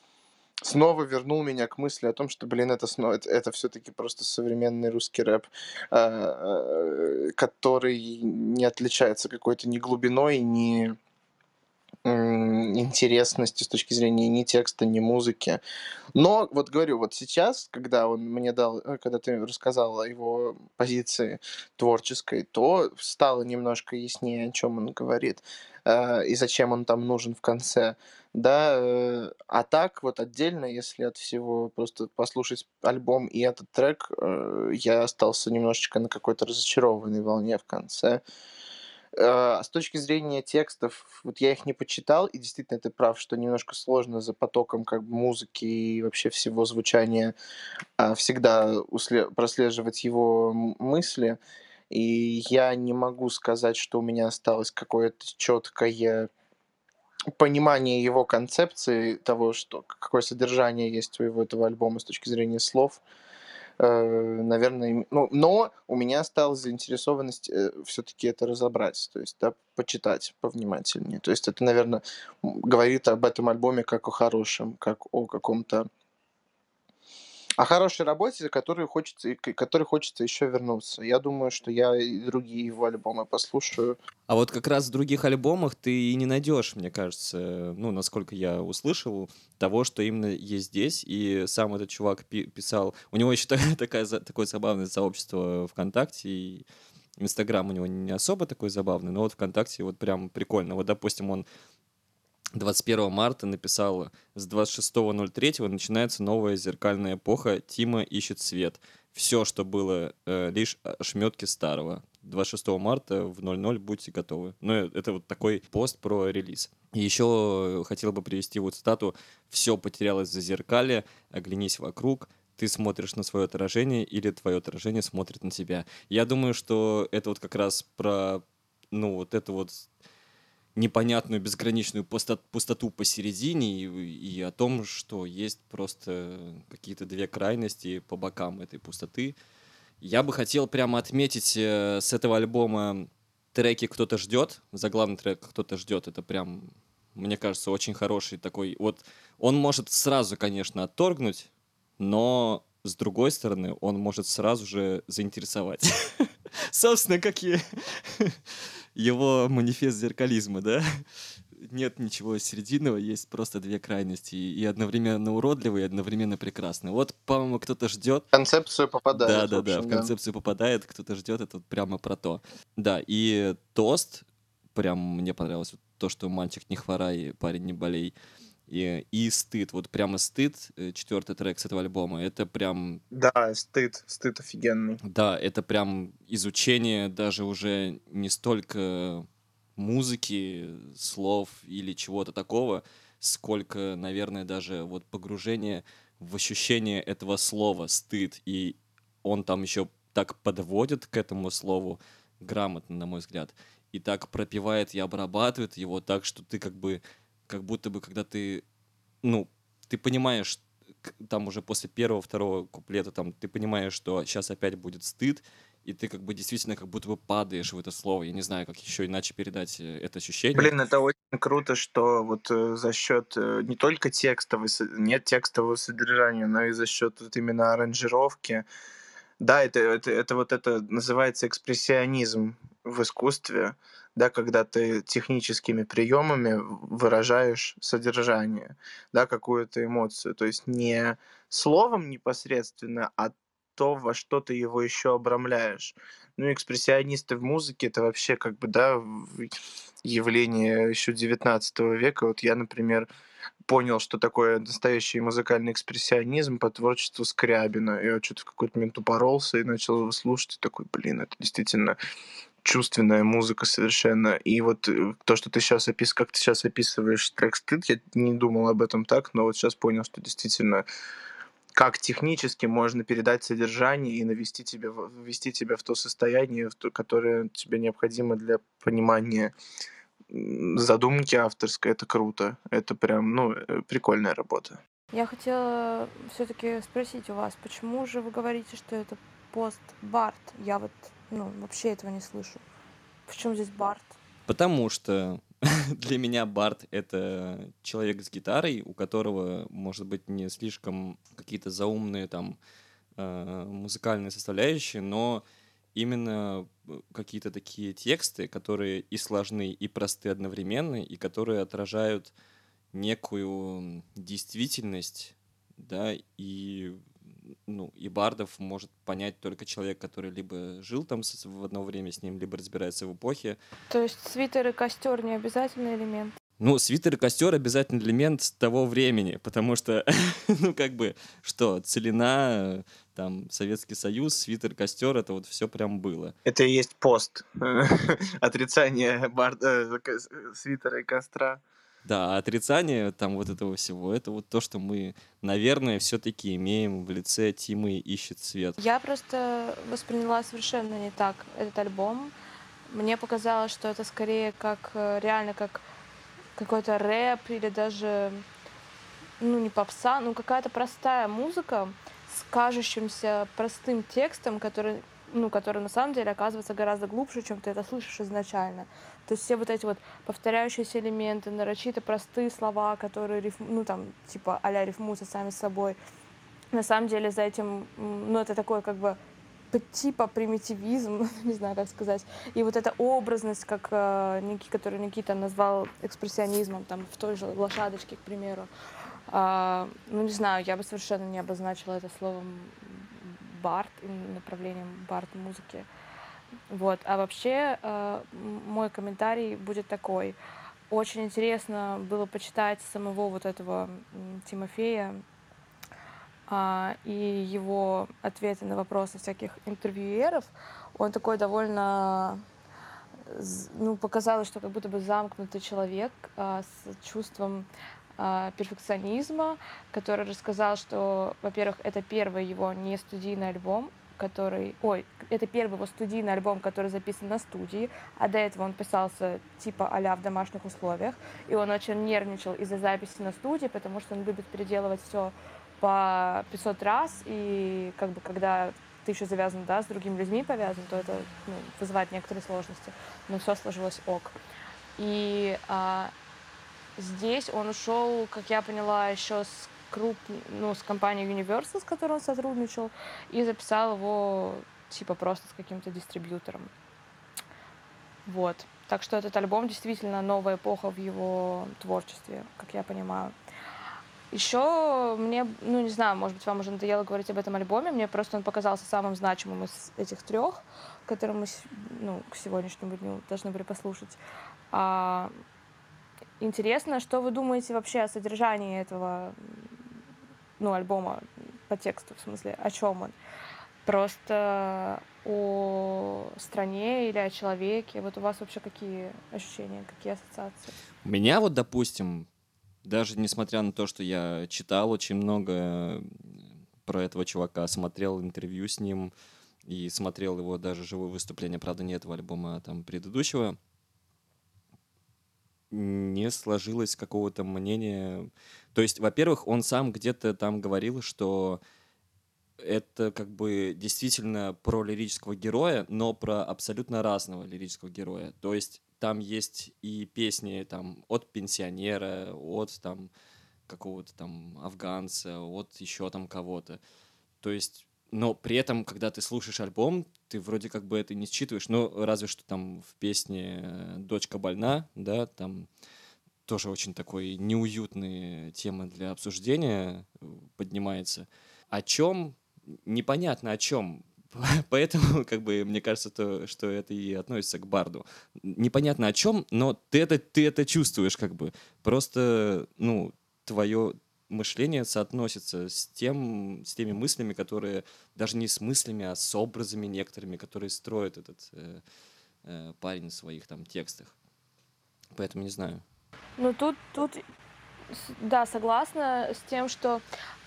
снова вернул меня к мысли о том, что, блин, это, это, это все-таки просто современный русский рэп, э, который не отличается какой-то ни глубиной, ни интересности с точки зрения ни текста, ни музыки. Но вот говорю, вот сейчас, когда он мне дал, э, когда ты рассказал о его позиции творческой, то стало немножко яснее, о чем он говорит э, и зачем он там нужен в конце. Да, э, а так вот отдельно, если от всего просто послушать альбом и этот трек, э, я остался немножечко на какой-то разочарованной волне в конце. Э, с точки зрения текстов, вот я их не почитал, и действительно ты прав, что немножко сложно за потоком как бы музыки и вообще всего звучания а, всегда прослеживать его мысли. И я не могу сказать, что у меня осталось какое-то четкое понимание его концепции, того, что какое содержание есть у его этого альбома с точки зрения слов. Э, наверное, ну, но у меня осталась заинтересованность все-таки это разобрать, то есть, да, почитать повнимательнее. То есть это, наверное, говорит об этом альбоме как о хорошем, как о каком-то о хорошей работе, которую хочется, к которой хочется еще вернуться. Я думаю, что я и другие его альбомы послушаю. А вот как раз в других альбомах ты и не найдешь, мне кажется, ну, насколько я услышал, того, что именно есть здесь. И сам этот чувак пи- писал... У него еще такая, такое забавное сообщество ВКонтакте, и Инстаграм у него не особо такой забавный, но вот ВКонтакте вот прям прикольно. Вот, допустим, он 21 марта написал с 26.03 начинается новая зеркальная эпоха, Тима ищет свет. Все, что было, э, лишь ошметки старого. 26 марта в 00 будьте готовы. Ну, э, это вот такой пост про релиз. И еще хотел бы привести вот цитату «Все потерялось за зеркале, оглянись вокруг, ты смотришь на свое отражение или твое отражение смотрит на тебя». Я думаю, что это вот как раз про, ну, вот это вот непонятную безграничную пусто- пустоту посередине и, и о том, что есть просто какие-то две крайности по бокам этой пустоты. Я бы хотел прямо отметить э, с этого альбома треки «Кто-то ждет». Заглавный трек «Кто-то ждет» — это прям, мне кажется, очень хороший такой. Вот он может сразу, конечно, отторгнуть, но с другой стороны, он может сразу же заинтересовать. Собственно, как и его манифест зеркализма, да? Нет ничего серединного, есть просто две крайности. И одновременно уродливые, и одновременно прекрасные. Вот, по-моему, кто-то ждет. В концепцию попадает. Да, да, да, в концепцию попадает, кто-то ждет, это вот прямо про то. Да, и тост, прям мне понравилось то, что мальчик не хворай, парень не болей. И, и стыд, вот прямо стыд, э, четвертый трек с этого альбома, это прям Да, стыд, стыд офигенный. да, это прям изучение даже уже не столько музыки, слов или чего-то такого, сколько, наверное, даже вот погружение в ощущение этого слова «стыд». И он там еще так подводит к этому слову грамотно, на мой взгляд, и так пропивает и обрабатывает его так, что ты как бы, как будто бы, когда ты, ну, ты понимаешь, там уже после первого, второго куплета, там, ты понимаешь, что сейчас опять будет стыд, и ты как бы действительно как будто бы падаешь в это слово. Я не знаю, как еще иначе передать э, это ощущение. Блин, это очень круто, что вот э, за счет э, не только текстовой, со- нет текстового содержания, но и за счет вот именно аранжировки. Да, это, это, это вот это называется экспрессионизм в искусстве, да, когда ты техническими приемами выражаешь содержание, да, какую-то эмоцию. То есть не словом непосредственно, а то, во что ты его еще обрамляешь. Ну, экспрессионисты в музыке это вообще как бы, да, явление еще 19 века. Вот я, например, понял, что такое настоящий музыкальный экспрессионизм по творчеству Скрябина. Я что-то в какой-то момент упоролся и начал его слушать, и такой, блин, это действительно чувственная музыка совершенно. И вот э, то, что ты сейчас опис... как ты сейчас описываешь трек «Стыд», я не думал об этом так, но вот сейчас понял, что действительно как технически можно передать содержание и навести тебя, ввести тебя в то состояние, в то, которое тебе необходимо для понимания задумки авторской. Это круто. Это прям, ну, э, прикольная работа. Я хотела все-таки спросить у вас, почему же вы говорите, что это пост Барт? Я вот ну, вообще этого не слышу. Почему здесь Барт? Потому что для меня Барт — это человек с гитарой, у которого, может быть, не слишком какие-то заумные там э, музыкальные составляющие, но именно э, какие-то такие тексты, которые и сложны, и просты одновременно, и которые отражают некую действительность, да, и ну, и бардов может понять только человек, который либо жил там в одно время с ним, либо разбирается в эпохе, То есть свитер и костер не обязательный элемент? ну, свитер и костер обязательный элемент того времени, потому что, ну, как бы, что, целина, там Советский Союз, свитер, костер, это вот все прям было. Это и есть пост. Отрицание бар- э, свитера и костра. Да, а отрицание там вот этого всего, это вот то, что мы, наверное, все-таки имеем в лице Тимы ищет свет. Я просто восприняла совершенно не так этот альбом. Мне показалось, что это скорее как э, реально как какой-то рэп или даже ну не попса, ну какая-то простая музыка с кажущимся простым текстом, который ну, который на самом деле оказывается гораздо глубже, чем ты это слышишь изначально. То есть все вот эти вот повторяющиеся элементы, нарочито простые слова, которые, рифм, ну, там, типа а-ля рифмуются сами с собой. На самом деле за этим, ну, это такой как бы типа примитивизм, не знаю, как сказать. И вот эта образность, как э, Ники, которую Никита назвал экспрессионизмом, там, в той же «Лошадочке», к примеру. А, ну, не знаю, я бы совершенно не обозначила это словом бард, направлением бард-музыки. Вот. А вообще э, мой комментарий будет такой. Очень интересно было почитать самого вот этого Тимофея а, и его ответы на вопросы всяких интервьюеров. Он такой довольно ну, показалось, что как будто бы замкнутый человек а, с чувством перфекционизма, который рассказал, что, во-первых, это первый его не студийный альбом, который... Ой, это первый его студийный альбом, который записан на студии, а до этого он писался типа а в домашних условиях, и он очень нервничал из-за записи на студии, потому что он любит переделывать все по 500 раз, и как бы когда ты еще завязан, да, с другими людьми повязан, то это ну, вызывает некоторые сложности. Но все сложилось ок. И а, здесь он ушел, как я поняла, еще с круп, ну, с компанией Universal, с которой он сотрудничал, и записал его типа просто с каким-то дистрибьютором. Вот. Так что этот альбом действительно новая эпоха в его творчестве, как я понимаю. Еще мне, ну не знаю, может быть, вам уже надоело говорить об этом альбоме, мне просто он показался самым значимым из этих трех, которые мы ну, к сегодняшнему дню должны были послушать. А, интересно, что вы думаете вообще о содержании этого ну, альбома по тексту, в смысле, о чем он? Просто о стране или о человеке? Вот у вас вообще какие ощущения, какие ассоциации? У меня вот, допустим, даже несмотря на то, что я читал очень много э, про этого чувака, смотрел интервью с ним и смотрел его даже живое выступление, правда, не этого альбома, а там предыдущего, не сложилось какого-то мнения. То есть, во-первых, он сам где-то там говорил, что это как бы действительно про лирического героя, но про абсолютно разного лирического героя. То есть там есть и песни там от пенсионера, от там какого-то там афганца, от еще там кого-то. То есть, но при этом, когда ты слушаешь альбом, ты вроде как бы это не считываешь, ну, разве что там в песне э, «Дочка больна», да, там тоже очень такой неуютные темы для обсуждения э, поднимается. О чем? Непонятно о чем. Поэтому, как бы, мне кажется, то, что это и относится к Барду. Непонятно о чем, но ты это, ты это чувствуешь, как бы. Просто, ну, твое мышление соотносится с, тем, с теми мыслями, которые даже не с мыслями, а с образами некоторыми, которые строит этот э, э, парень в своих там текстах. Поэтому не знаю. Ну, тут, тут, да, согласна с тем, что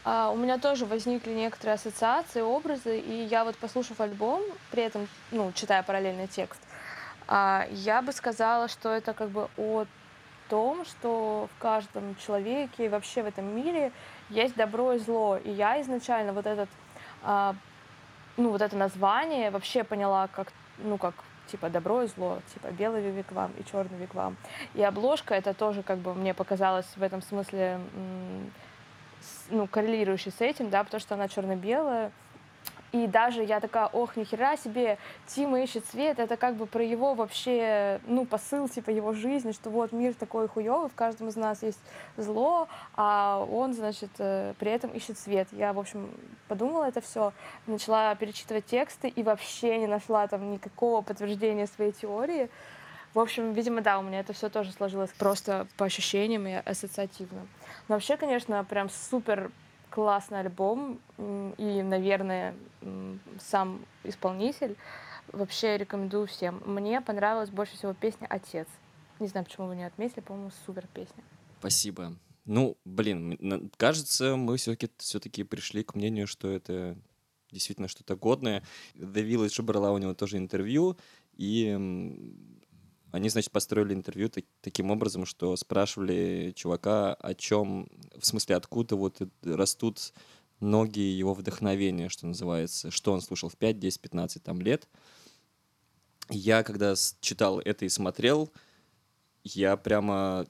а, у меня тоже возникли некоторые ассоциации, образы, и я вот, послушав альбом, при этом, ну, читая параллельный текст, а, я бы сказала, что это как бы о том, что в каждом человеке и вообще в этом мире есть добро и зло. И я изначально вот этот, а, ну, вот это название вообще поняла как, ну, как типа добро и зло, типа белый вигвам и черный вигвам. И обложка это тоже как бы мне показалось в этом смысле ну, коррелирующей с этим, да, потому что она черно-белая. И даже я такая, ох, нихера себе, Тима ищет свет, это как бы про его вообще, ну, посыл, типа, его жизни, что вот мир такой хуёвый, в каждом из нас есть зло, а он, значит, э, при этом ищет свет. Я, в общем, подумала это все, начала перечитывать тексты и вообще не нашла там никакого подтверждения своей теории. В общем, видимо, да, у меня это все тоже сложилось просто по ощущениям и ассоциативно. Но вообще, конечно, прям супер классный альбом, и, наверное, сам исполнитель. Вообще рекомендую всем. Мне понравилась больше всего песня «Отец». Не знаю, почему вы не отметили, по-моему, супер песня. Спасибо. Ну, блин, кажется, мы все-таки все-таки пришли к мнению, что это действительно что-то годное. The Village брала у него тоже интервью, и они, значит, построили интервью так- таким образом, что спрашивали чувака, о чем, в смысле, откуда вот растут ноги его вдохновения, что называется, что он слушал в 5, 10, 15 там лет. Я, когда читал это и смотрел, я прямо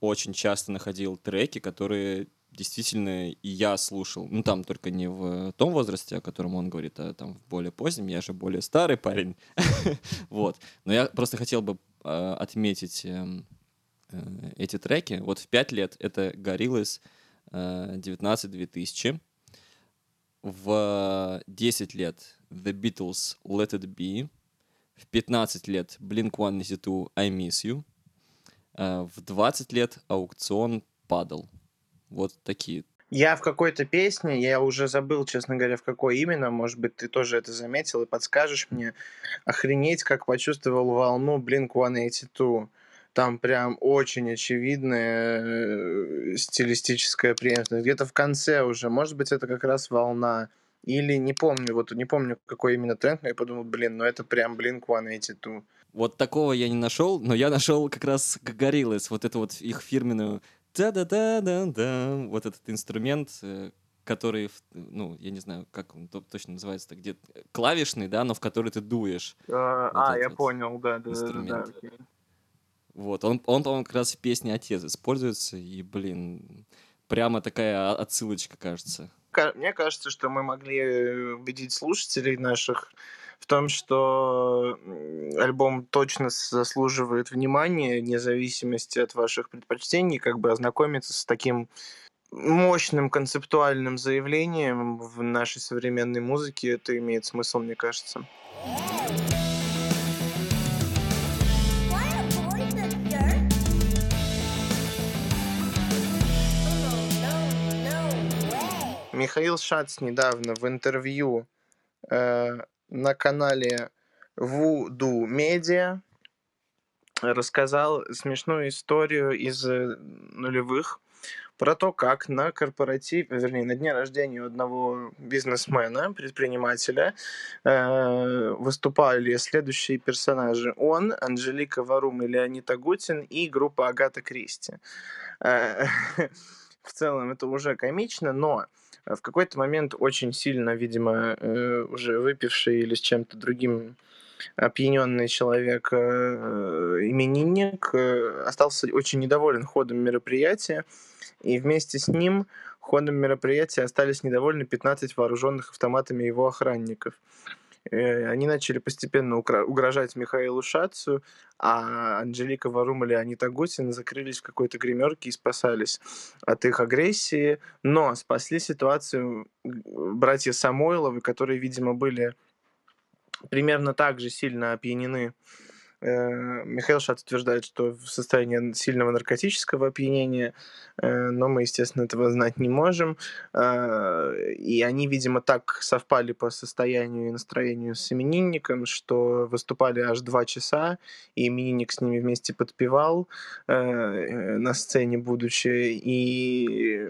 очень часто находил треки, которые действительно и я слушал. Ну, там только не в том возрасте, о котором он говорит, а там в более позднем. Я же более старый парень. Вот. Но я просто хотел бы э, отметить эм, э, эти треки. Вот в 5 лет это Gorillaz э, 19-2000. В 10 лет The Beatles Let It Be. В 15 лет Blink-182 I Miss You. Э, В 20 лет аукцион падал. Вот такие. Я в какой-то песне, я уже забыл, честно говоря, в какой именно, может быть, ты тоже это заметил и подскажешь мне, охренеть, как почувствовал волну Blink-182. Там прям очень очевидная э, стилистическая преемственность. Где-то в конце уже, может быть, это как раз волна. Или не помню, вот не помню, какой именно тренд, но я подумал, блин, ну это прям Blink-182. Вот такого я не нашел, но я нашел как раз Gorillaz, вот эту вот их фирменную та-да-да-да-да, вот этот инструмент, э, который, ну, я не знаю, как он то- точно называется, где э, клавишный, да, но в который ты дуешь. А, Вот а, я вот понял, да, да, да, да, инструмент. окей. Вот, он, он по-моему, как раз в песне «Отец» используется, и, блин, прямо такая о- отсылочка, кажется. Ка- Мне кажется, что мы могли э, убедить слушателей наших в том, что альбом точно заслуживает внимания, вне зависимости от ваших предпочтений, как бы ознакомиться с таким мощным концептуальным заявлением в нашей современной музыке. Это имеет смысл, мне кажется. Михаил Шац недавно в интервью э, на канале Voodoo Media рассказал смешную историю из э, нулевых про то, как на корпоративе, вернее, на дне рождения одного бизнесмена, предпринимателя, э, выступали следующие персонажи. Он, Анжелика Варум и Леонид Агутин и группа Агата Кристи. Э, В целом это уже комично, но в какой-то момент очень сильно, видимо, э, уже выпивший или с чем-то другим опьяненный человек, э, именинник, э, остался очень недоволен ходом мероприятия, и вместе с ним ходом мероприятия остались недовольны 15 вооруженных автоматами его охранников. Э, Они начали постепенно угрожать Михаилу Шацу, а Анжелика Варум и Леонид Агутин закрылись в какой-то гримерке и спасались от их агрессии, но спасли ситуацию братья Самойловы, которые, видимо, были примерно так же сильно опьянены. Э, Михаил Шац утверждает, что в состоянии сильного наркотического опьянения, э, но мы, естественно, этого знать не можем. Э, И они, видимо, так совпали по состоянию и настроению с именинником, что выступали аж два часа, и именинник с ними вместе подпевал на сцене, будучи, и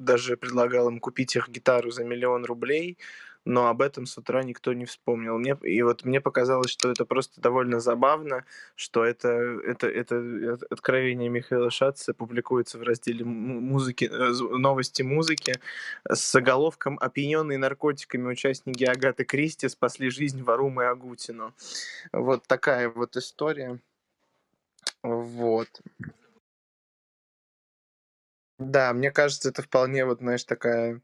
даже предлагал им купить их гитару за миллион рублей, но об этом с утра никто не вспомнил. Мне, и вот мне показалось, что это просто довольно забавно, что это, это, это э, откровение Михаила Шатца публикуется в разделе му- музыки, э, новости музыки с заголовком «Опьяненные наркотиками участники Агаты Кристи спасли жизнь Варумы Агутину». Вот такая вот история. Вот. Да, мне кажется, это вполне, вот, знаешь, такая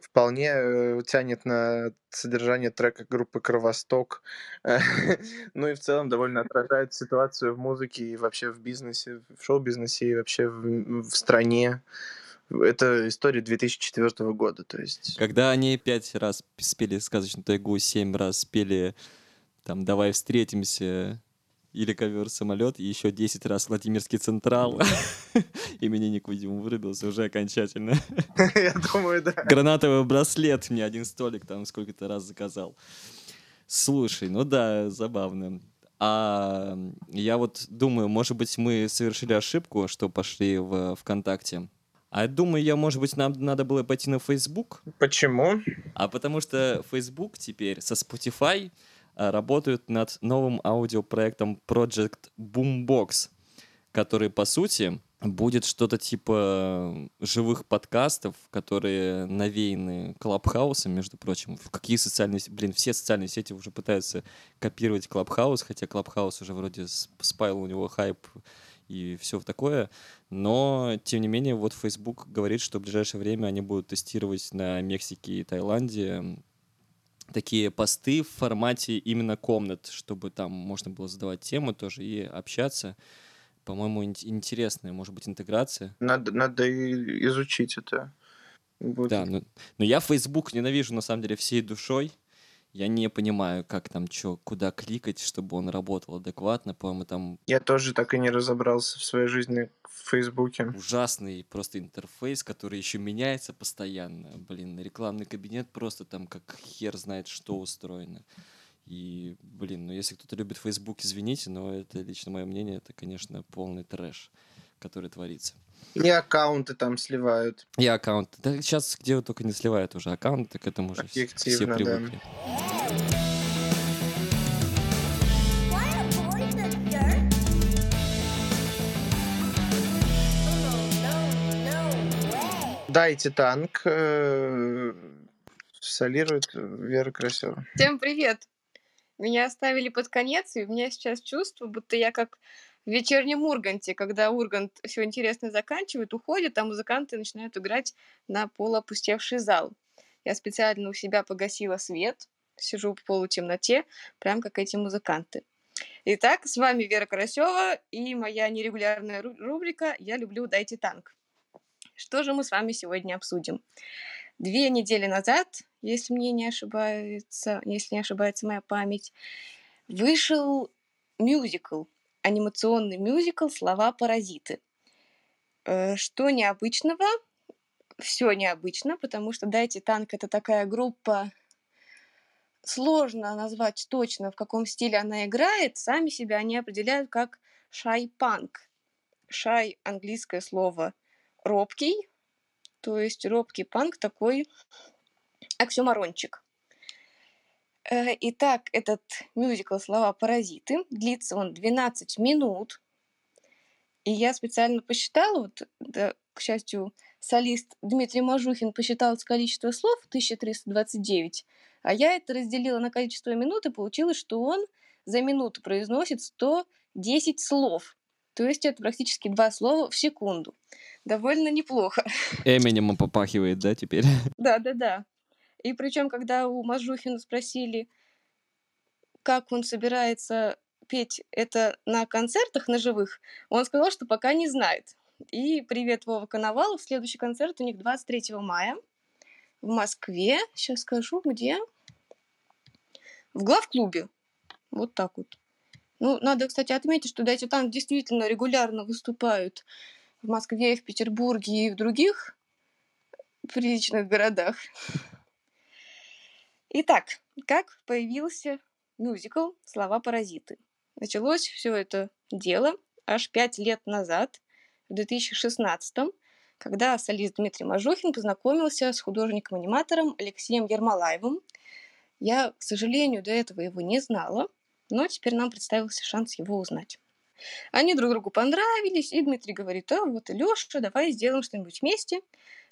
вполне э, тянет на содержание трека группы Кровосток. Ну и в целом довольно отражает ситуацию в музыке и вообще в бизнесе, в шоу-бизнесе и вообще в, в стране. Это история 2004 года, то есть... Когда они пять раз спели «Сказочную тайгу», семь раз спели там «Давай встретимся», или ковер-самолет, и еще 10 раз Владимирский Централ. Именинник, видимо, вырубился уже окончательно. Я думаю, да. Гранатовый браслет мне один столик там сколько-то раз заказал. Слушай, ну да, забавно. А я вот думаю, может быть, мы совершили ошибку, что пошли в ВКонтакте. А я думаю, я, может быть, нам надо было пойти на Facebook, Почему? а потому что Facebook теперь со Spotify работают над новым аудиопроектом Project Boombox, который, по сути, будет что-то типа живых подкастов, которые навеяны Clubhouse'ом, между прочим. В Какие социальные... Блин, все социальные сети уже пытаются копировать Clubhouse, хотя Clubhouse уже вроде с- спаял у него хайп и все такое. Но, тем не менее, вот Facebook говорит, что в ближайшее время они будут тестировать на Мексике и Таиланде такие посты в формате именно комнат, чтобы там можно было задавать темы тоже и общаться. По-моему, ин- интересная, может быть, интеграция. Надо, надо изучить это. будет. Да, но, но я Facebook ненавижу, на самом деле, всей душой. Я не понимаю, как там что, куда кликать, чтобы он работал адекватно. По-моему, там Я тоже так и не разобрался в своей жизни в Фейсбуке. ужасный просто интерфейс, который еще меняется постоянно. Блин, рекламный кабинет просто там как хер знает, что устроено. И, блин, ну если кто-то любит Facebook, извините, но это лично мое мнение, это, конечно, полный трэш, который творится. И аккаунты там сливают. И аккаунт. Да сейчас где только не сливают уже аккаунты, к этому уже вс- все да. привыкли. Way. Дайте танк. э, Солирует Вера Красева. Всем привет! Меня оставили под конец, и у меня сейчас чувство, будто я как в вечернем Урганте, когда Ургант все интересное заканчивает, уходит, а музыканты начинают играть на полуопустевший зал. Я специально у себя погасила свет, сижу в полутемноте, прям как эти музыканты. Итак, с вами Вера Карасева и моя нерегулярная ру- рубрика «Я люблю дайте танк». Что же мы с вами сегодня обсудим? Две недели назад, если мне не ошибается, если не ошибается моя память, вышел мюзикл, анимационный мюзикл «Слова паразиты». Э, Что необычного? Все необычно, потому что «Дайте танк» — это такая группа, сложно назвать точно, в каком стиле она играет. Сами себя они определяют как шай-панк. Шай — английское слово «робкий», то есть робкий панк такой оксюмарончик. Э, Итак, этот мюзикл «Слова паразиты» длится он 12 минут. И я специально посчитала, вот, да, к счастью, солист Дмитрий Мажухин посчитал количество слов 1329, а я это разделила на количество минут, и получилось, что он за минуту произносит 110 слов. То есть это практически два слова в секунду. Довольно неплохо. Эминемом попахивает, да, теперь? Да, да, да. И причем, когда у Мажухина спросили, как он собирается петь это на концертах, на живых, он сказал, что пока не знает. И привет Вова Коновалов. Следующий концерт у них 23 мая в Москве. Сейчас скажу, где. В главклубе. Вот так вот. Ну, надо, кстати, отметить, что Дайте Танк действительно регулярно выступают в Москве, в Петербурге и в других приличных городах. Итак, как появился мюзикл «Слова паразиты»? Началось все это дело аж пять лет назад, в 2016 когда солист Дмитрий Мажухин познакомился с художником-аниматором Алексеем Ермолаевым. Я, к сожалению, до этого его не знала, но теперь нам представился шанс его узнать. Они друг другу понравились, и Дмитрий говорит, а вот, Леша, давай сделаем что-нибудь вместе.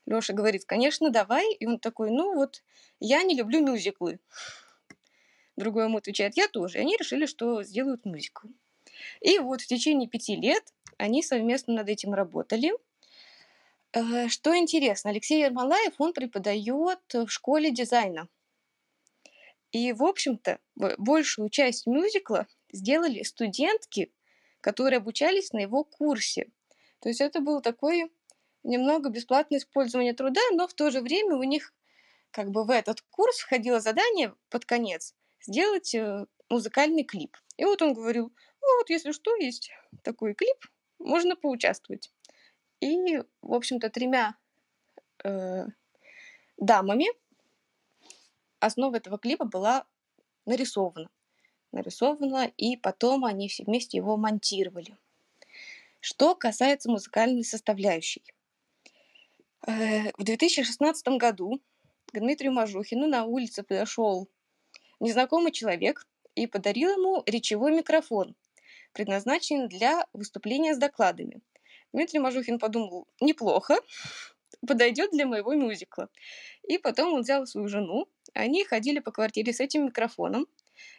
Леша говорит, конечно, давай. И он такой, ну вот, я не люблю мюзиклы. Другой ему отвечает, я тоже. И они решили, что сделают мюзикл. И вот в течение пяти лет они совместно над этим работали. Э, Что интересно, Алексей Ермолаев, он преподает в школе дизайна. И, в общем-то, большую часть мюзикла сделали студентки, которые обучались на его курсе. То есть это был такой немного бесплатное использование труда, но в то же время у них как бы в этот курс входило задание под конец сделать э, музыкальный клип. И вот он говорил, Ну вот, если что, есть такой клип, можно поучаствовать. И, в общем-то, тремя э, дамами основа этого клипа была нарисована. Нарисована, и потом они все вместе его монтировали. Что касается музыкальной составляющей. Э, В 2016 году к Дмитрию Мажухину на улице подошел незнакомый человек и подарил ему речевой микрофон, предназначенный для выступления с докладами. Дмитрий Мажухин подумал, неплохо, подойдет для моего мюзикла. И потом он взял свою жену, они ходили по квартире с этим микрофоном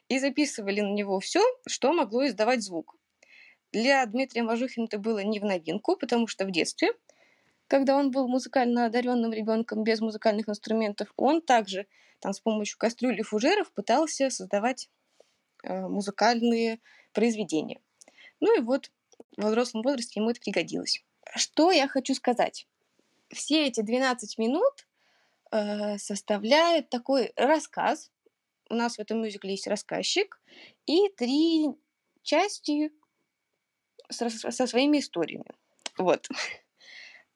и записывали на него все, что могло издавать звук. Для Дмитрия Мажухина это было не в новинку, потому что в детстве, когда он был музыкально одаренным ребенком без музыкальных инструментов, он также там с помощью кастрюли и фужеров пытался создавать э, музыкальные произведения. Ну и вот в взрослом возрасте ему это пригодилось. Что я хочу сказать? Все эти 12 минут э, составляют такой рассказ. У нас в этом мюзикле есть рассказчик и три части с рас- со своими историями. Вот.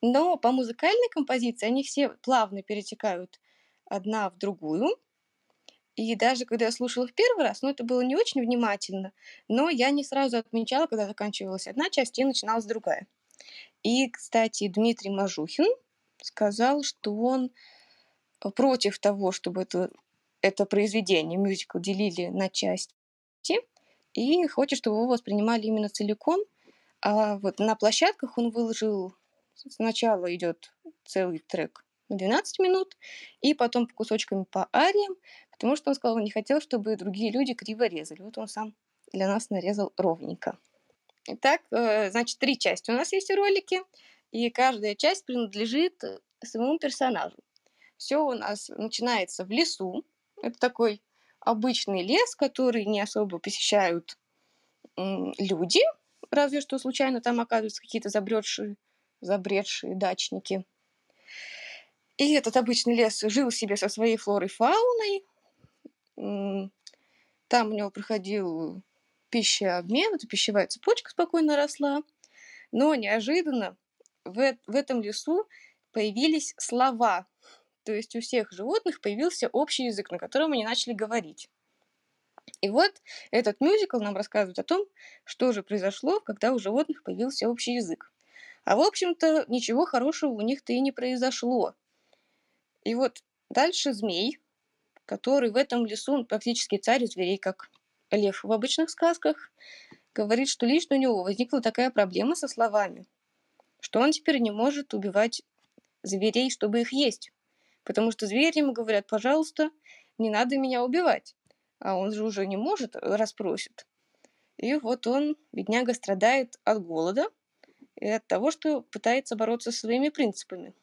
Но по музыкальной композиции они все плавно перетекают одна в другую. И даже когда я слушала в первый раз, ну, это было не очень внимательно, но я не сразу отмечала, когда заканчивалась одна часть и начиналась другая. И, кстати, Дмитрий Мажухин сказал, что он против того, чтобы это, это произведение, мюзикл, делили на части, и хочет, чтобы его воспринимали именно целиком. А вот на площадках он выложил, сначала идет целый трек на 12 минут, и потом по кусочкам по ариям, потому что он сказал, он не хотел, чтобы другие люди криво резали. Вот он сам для нас нарезал ровненько. Итак, э, значит, три части у нас есть в ролике, и каждая часть принадлежит своему персонажу. Все у нас начинается в лесу. Это такой обычный лес, который не особо посещают люди, разве что случайно там оказываются какие-то забредшие, забредшие дачники. И этот обычный лес жил себе со своей флорой и фауной. Там у него проходил пищеобмен, эта пищевая цепочка спокойно росла. Но неожиданно в, в этом лесу появились слова. То есть у всех животных появился общий язык, на котором они начали говорить. И вот этот мюзикл нам рассказывает о том, что же произошло, когда у животных появился общий язык. А в общем-то ничего хорошего у них-то и не произошло. И вот дальше змей, который в этом лесу он практически царь зверей, как лев в обычных сказках, говорит, что лично у него возникла такая проблема со словами, что он теперь не может убивать зверей, чтобы их есть. Потому что звери ему говорят, пожалуйста, не надо меня убивать. А он же уже не может, раз просит. И вот он, бедняга, страдает от голода и от того, что пытается бороться со своими принципами.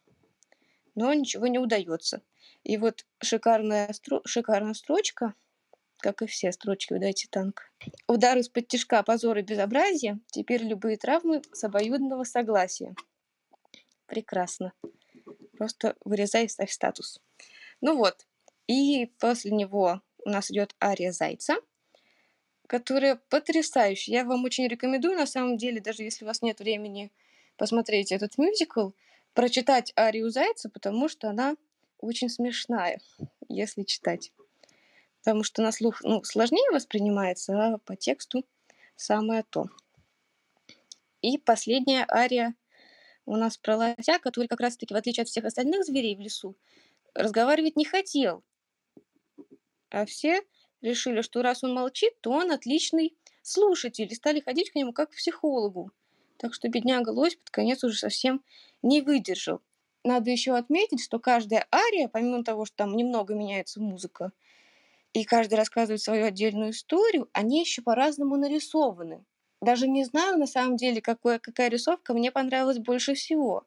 Но ничего не удается. И вот шикарная, стро- шикарная строчка, как и все строчки в «Дайте танк». Удар из-под тяжка, позор и безобразие, теперь любые травмы с обоюдного согласия. Прекрасно. Просто вырезай и ставь статус. Ну вот. И после него у нас идет ария Зайца, которая потрясающая. Я вам очень рекомендую, на самом деле, даже если у вас нет времени посмотреть этот мюзикл, прочитать арию Зайца, потому что она очень смешная, если читать. Потому что на слух ну, сложнее воспринимается, а по тексту самое то. И последняя ария у нас про лося, который как раз-таки, в отличие от всех остальных зверей в лесу, разговаривать не хотел. А все решили, что раз он молчит, то он отличный слушатель, и стали ходить к нему как к психологу. Так что бедняга лось под конец уже совсем не выдержал. Надо еще отметить, что каждая ария, помимо того, что там немного меняется музыка, и каждый рассказывает свою отдельную историю, они еще по-разному нарисованы. Даже не знаю, на самом деле, какое, какая рисовка мне понравилась больше всего,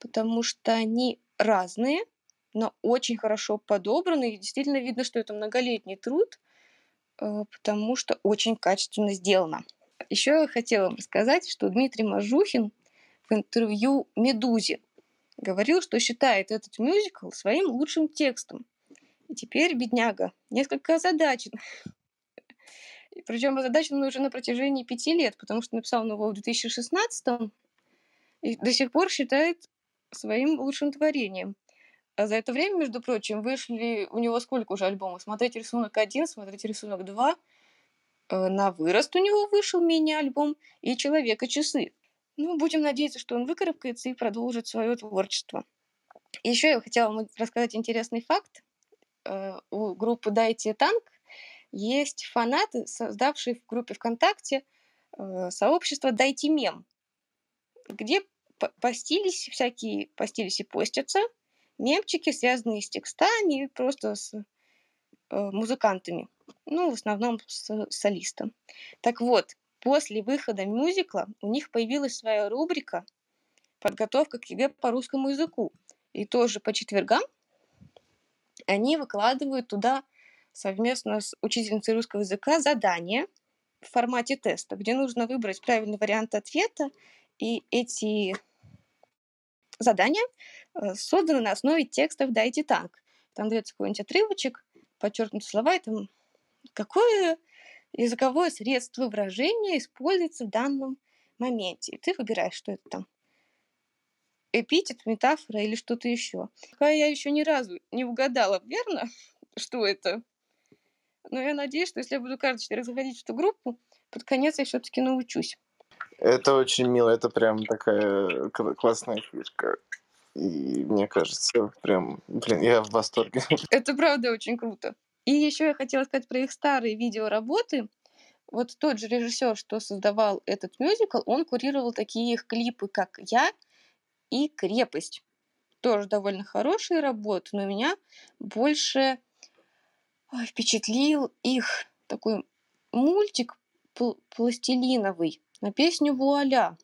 потому что они разные, но очень хорошо подобраны, и действительно видно, что это многолетний труд, э, потому что очень качественно сделано. Еще я хотела вам рассказать, что Дмитрий Мажухин в интервью «Медузе» говорил, что считает этот мюзикл своим лучшим текстом. И теперь бедняга несколько озадачен. Причем озадачен уже на протяжении пяти лет, потому что написал он его в 2016 и до сих пор считает своим лучшим творением. А за это время, между прочим, вышли у него сколько уже альбомов? Смотрите рисунок один, смотрите рисунок два. Э, На вырост у него вышел мини-альбом и «Человека часы». Ну, будем надеяться, что он выкарабкается и продолжит свое творчество. Еще я хотела вам рассказать интересный факт. Э, У группы «Дайте танк» есть фанаты, создавшие в группе ВКонтакте э, сообщество «Дайте мем», где по- постились всякие, постились и постятся мемчики, связанные с текстами и просто с э, музыкантами. Ну, в основном с солистом. Так вот, после выхода мюзикла у них появилась своя рубрика «Подготовка к ЕГЭ по русскому языку». И тоже по четвергам они выкладывают туда совместно с учительницей русского языка задание в формате теста, где нужно выбрать правильный вариант ответа, и эти задания э, созданы на основе текстов «Дайте танк». Там дается какой-нибудь отрывочек, подчеркнуты слова, и там какое языковое средство выражения используется в данном моменте. И ты выбираешь, что это там. Эпитет, метафора или что-то еще. Пока я еще ни разу не угадала, верно, что это. Но я надеюсь, что если я буду каждый четверг заходить в эту группу, под конец я все-таки научусь. Это очень мило, это прям такая кл- классная фишка. И мне кажется, прям, блин, я в восторге. Это правда очень круто. И еще я хотела сказать про их старые видеоработы. Вот тот же режиссер, что создавал этот мюзикл, он курировал такие их клипы, как «Я» и «Крепость». Тоже довольно хорошие работы, но меня больше впечатлил их такой мультик пл- пластилиновый на песню «Вуаля»,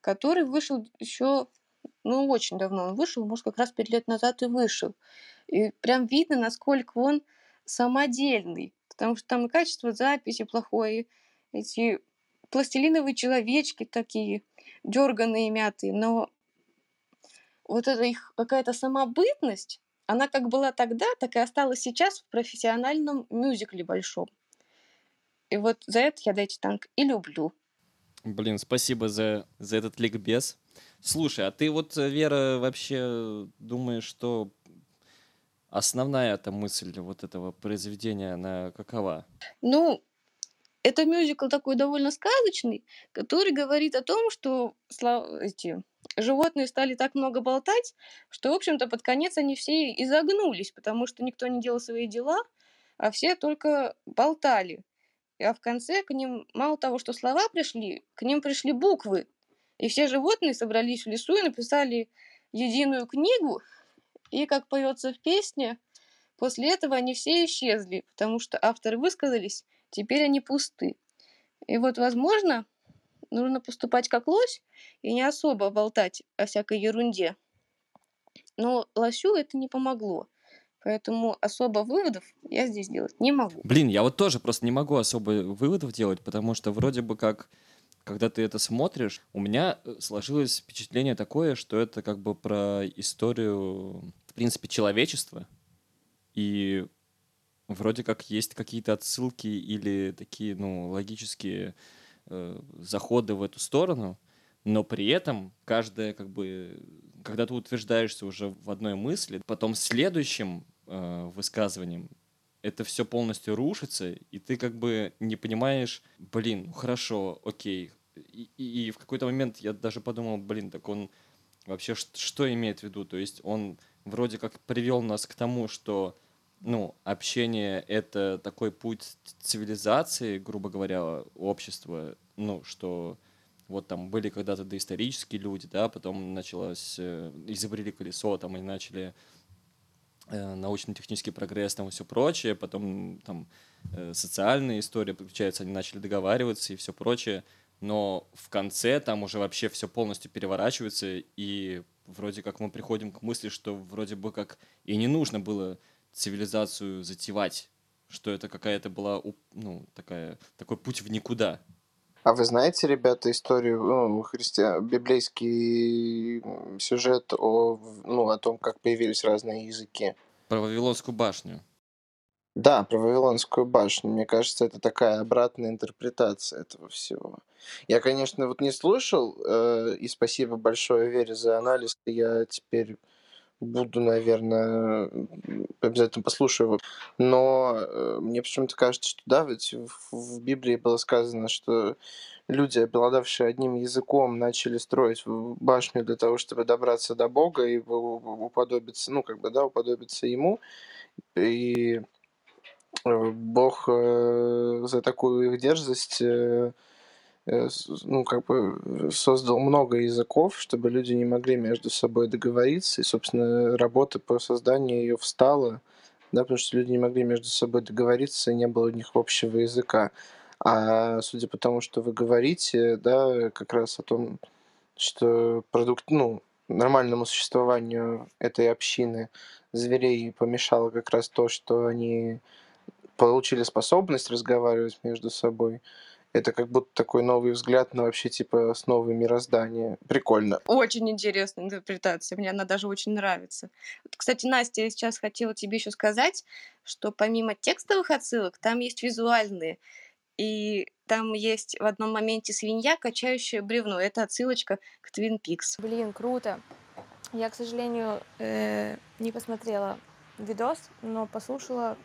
который вышел еще, ну, очень давно он вышел, может, как раз пять лет назад и вышел. И прям видно, насколько он самодельный, потому что там и качество записи плохое, эти пластилиновые человечки такие дерганые, мятые, но вот эта их какая-то самобытность, она как была тогда, так и осталась сейчас в профессиональном мюзикле большом. И вот за это я Дайте Танк и люблю. Блин, спасибо за, за этот ликбез. Слушай, а ты вот, э, Вера, вообще думаешь, что основная эта мысль вот этого произведения, она какова? Ну, это мюзикл такой довольно сказочный, который говорит о том, что эти животные стали так много болтать, что, в общем-то, под конец они все и загнулись, потому что никто не делал свои дела, а все только болтали. А в конце к ним мало того, что слова пришли, к ним пришли буквы. И все животные собрались в лесу и написали единую книгу. И, как поется в песне, после этого они все исчезли, потому что авторы высказались, теперь они пусты. И вот, возможно, нужно поступать как лось и не особо болтать о всякой ерунде. Но лосю это не помогло. Поэтому особо выводов я здесь делать не могу. Блин, я вот тоже просто не могу особо выводов делать, потому что вроде бы как, когда ты это смотришь, у меня э, сложилось впечатление такое, что это как бы про историю, в принципе, человечества. И вроде как есть какие-то отсылки или такие, ну, логические э, заходы в эту сторону, но при этом каждая, как бы, когда ты утверждаешься уже в одной мысли, потом следующим э, высказыванием это все полностью рушится, и ты как бы не понимаешь, блин, ну хорошо, окей. И, и- и в какой-то момент я даже подумал, блин, так он вообще что имеет в виду? То есть он вроде как привел нас к тому, что ну, общение — это такой путь цивилизации, грубо говоря, общества, ну, что вот там были когда-то доисторические люди, да, потом началось, э, изобрели колесо, там они начали научно-технический прогресс, там и все прочее, потом там э, социальная история подключается, они начали договариваться и все прочее, но в конце там уже вообще все полностью переворачивается, и вроде как мы приходим к мысли, что вроде бы как и не нужно было цивилизацию затевать, что это какая-то была, ну, такая, такой путь в никуда. А вы знаете, ребята, историю, ну, христиан, библейский сюжет о, ну, о том, как появились разные языки? Про Вавилонскую башню. Да, про Вавилонскую башню. Мне кажется, это такая обратная интерпретация этого всего. Я, конечно, вот не слушал, э, и спасибо большое Вере за анализ. Я теперь буду, наверное, обязательно послушаю его. Но э, мне почему-то кажется, что да, ведь в, Библии было сказано, что люди, обладавшие одним языком, начали строить башню для того, чтобы добраться до Бога и уподобиться, ну, как бы, да, уподобиться Ему. И э, Бог э, за такую их дерзость ну, как бы создал много языков, чтобы люди не могли между собой договориться. И, собственно, работа по созданию ее встала, да, потому что люди не могли между собой договориться, и не было у них общего языка. А судя по тому, что вы говорите, да, как раз о том, что продукт, ну, нормальному существованию этой общины зверей помешало как раз то, что они получили способность разговаривать между собой. Это как будто такой новый взгляд на вообще типа основы мироздания. Прикольно. Очень интересная интерпретация, мне она даже очень нравится. Вот, Кстати, Настя, я сейчас хотела тебе еще сказать, что помимо текстовых отсылок, там есть визуальные. И там есть в одном моменте свинья, качающая бревно. Это отсылочка к Твин Пикс. Блин, круто. Я, к сожалению, э, не посмотрела видос, но послушала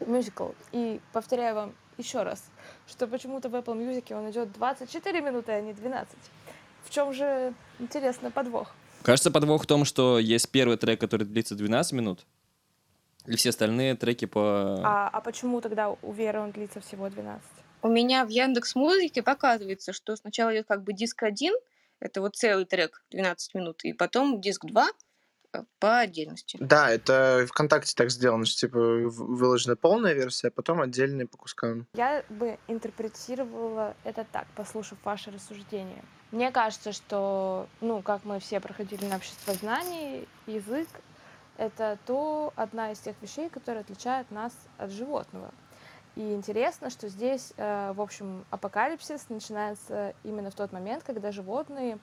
мюзикл. И повторяю вам еще раз, что почему-то в Apple Music он идет 24 минуты, а не 12. В чем же, интересно, подвох? Кажется, подвох в том, что есть первый трек, который длится 12 минут, и все остальные треки по... А, а почему тогда у Веры он длится всего 12? У меня в Яндекс Музыке показывается, что сначала идет как бы диск 1, это вот целый трек 12 минут, и потом диск 2 э, по отдельности. Да, это ВКонтакте так сделано, что типа выложена полная версия, а потом отдельные по кускам. Я бы интерпретировала это так, послушав ваше рассуждение. Мне кажется, что, ну, как мы все проходили на общество знаний, язык — это то одна из тех вещей, которые отличают нас от животного. И интересно, что здесь, э, в общем, апокалипсис начинается именно в тот момент, когда животные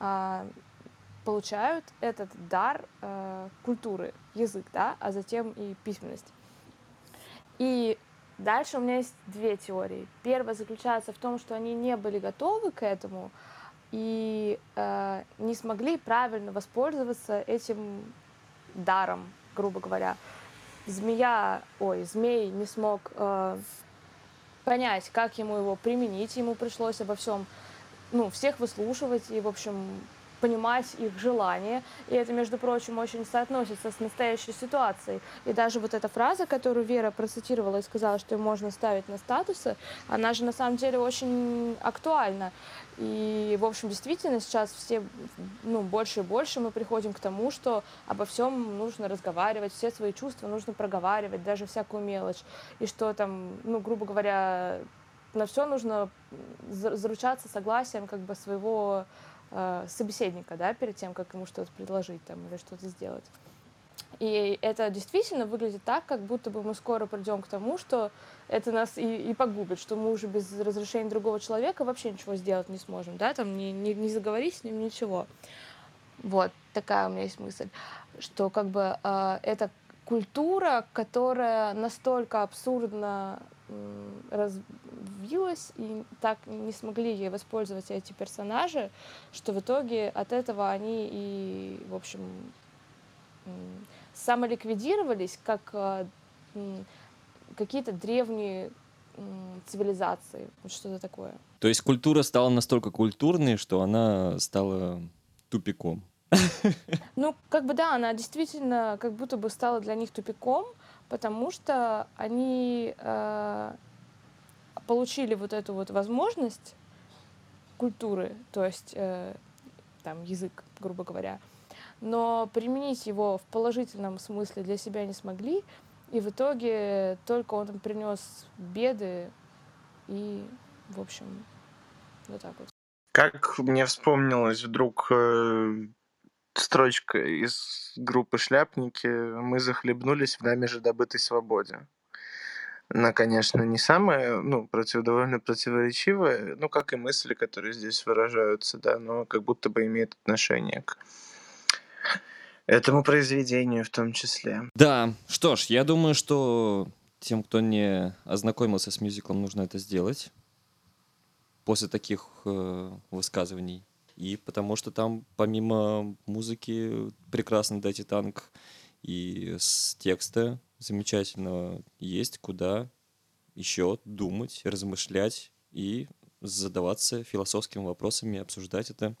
а, получают этот дар э, культуры, язык, да, а затем и письменность. И дальше у меня есть две теории. Первая заключается в том, что они не были готовы к этому и э, не смогли правильно воспользоваться этим даром, грубо говоря. Змея, ой, змей не смог э, понять, как ему его применить, ему пришлось обо всем, ну, всех выслушивать и, в общем, понимать их желания. И это, между прочим, очень соотносится с настоящей ситуацией. И даже вот эта фраза, которую Вера процитировала и сказала, что ее можно ставить на статусы, она же на самом деле очень актуальна. И, в общем, действительно сейчас все, ну, больше и больше мы приходим к тому, что обо всем нужно разговаривать, все свои чувства нужно проговаривать, даже всякую мелочь. И что там, ну, грубо говоря, на все нужно за- заручаться согласием как бы своего э, собеседника, да, перед тем, как ему что-то предложить там или что-то сделать. И это действительно выглядит так, как будто бы мы скоро придем к тому, что это нас и, и погубит, что мы уже без разрешения другого человека вообще ничего сделать не сможем, да, там не, не, не заговорить с ним, ничего. Вот, такая у меня есть мысль, что как бы э, это культура, которая настолько абсурдно м, развилась, и так не смогли воспользоваться эти персонажи, что в итоге от этого они и, в общем, самоликвидировались как э, какие-то древние цивилизации, что-то такое. То есть культура стала настолько культурной, что она стала тупиком. Ну, как бы да, она действительно как будто бы стала для них тупиком, потому что они э, получили вот эту вот возможность культуры, то есть э, там язык, грубо говоря, но применить его в положительном смысле для себя не смогли, и в итоге только он принес беды и, в общем, вот так вот. Как мне вспомнилась вдруг э, строчка из группы «Шляпники» «Мы захлебнулись в нами же добытой свободе». Она, конечно, не самая, ну, против, довольно противоречивая, ну, как и мысли, которые здесь выражаются, да, но как будто бы имеет отношение к Этому произведению в том числе. Да, что ж, я думаю, что тем, кто не ознакомился с мюзиклом, нужно это сделать после таких э, высказываний. И потому что там помимо музыки прекрасный дайте танк и с текста замечательного есть куда еще думать, размышлять и задаваться философскими вопросами, обсуждать это,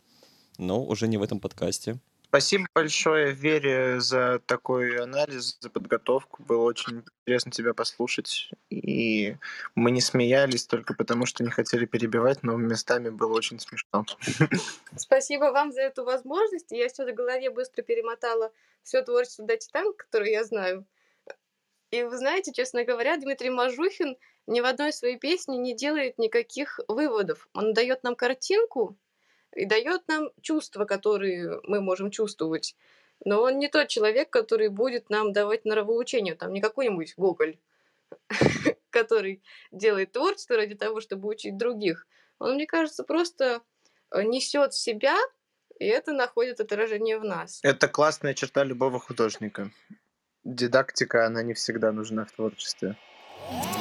но уже не в этом подкасте. Спасибо большое, Вере, за такой анализ, за подготовку. Было очень интересно тебя послушать. И мы не смеялись только потому, что не хотели перебивать, но местами было очень смешно. Спасибо вам за эту возможность. Я сейчас в голове быстро перемотала все творчество Дати Танк, которое я знаю. И вы знаете, честно говоря, Дмитрий Мажухин ни в одной своей песне не делает никаких выводов. Он дает нам картинку, и дает нам чувства, которые мы можем чувствовать. Но он не тот человек, который будет нам давать нравоучение, там не какой-нибудь Гоголь, который делает творчество ради того, чтобы учить других. Он, мне кажется, просто э, несет себя, и это находит отражение в нас. Это классная черта любого художника. Дидактика, она не всегда нужна в творчестве. Why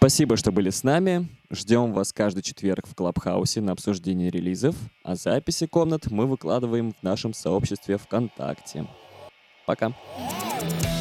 Спасибо, что были с нами. Ждем вас каждый четверг в Клабхаусе на обсуждение релизов, а записи комнат мы выкладываем в нашем сообществе ВКонтакте. Пока. Hey.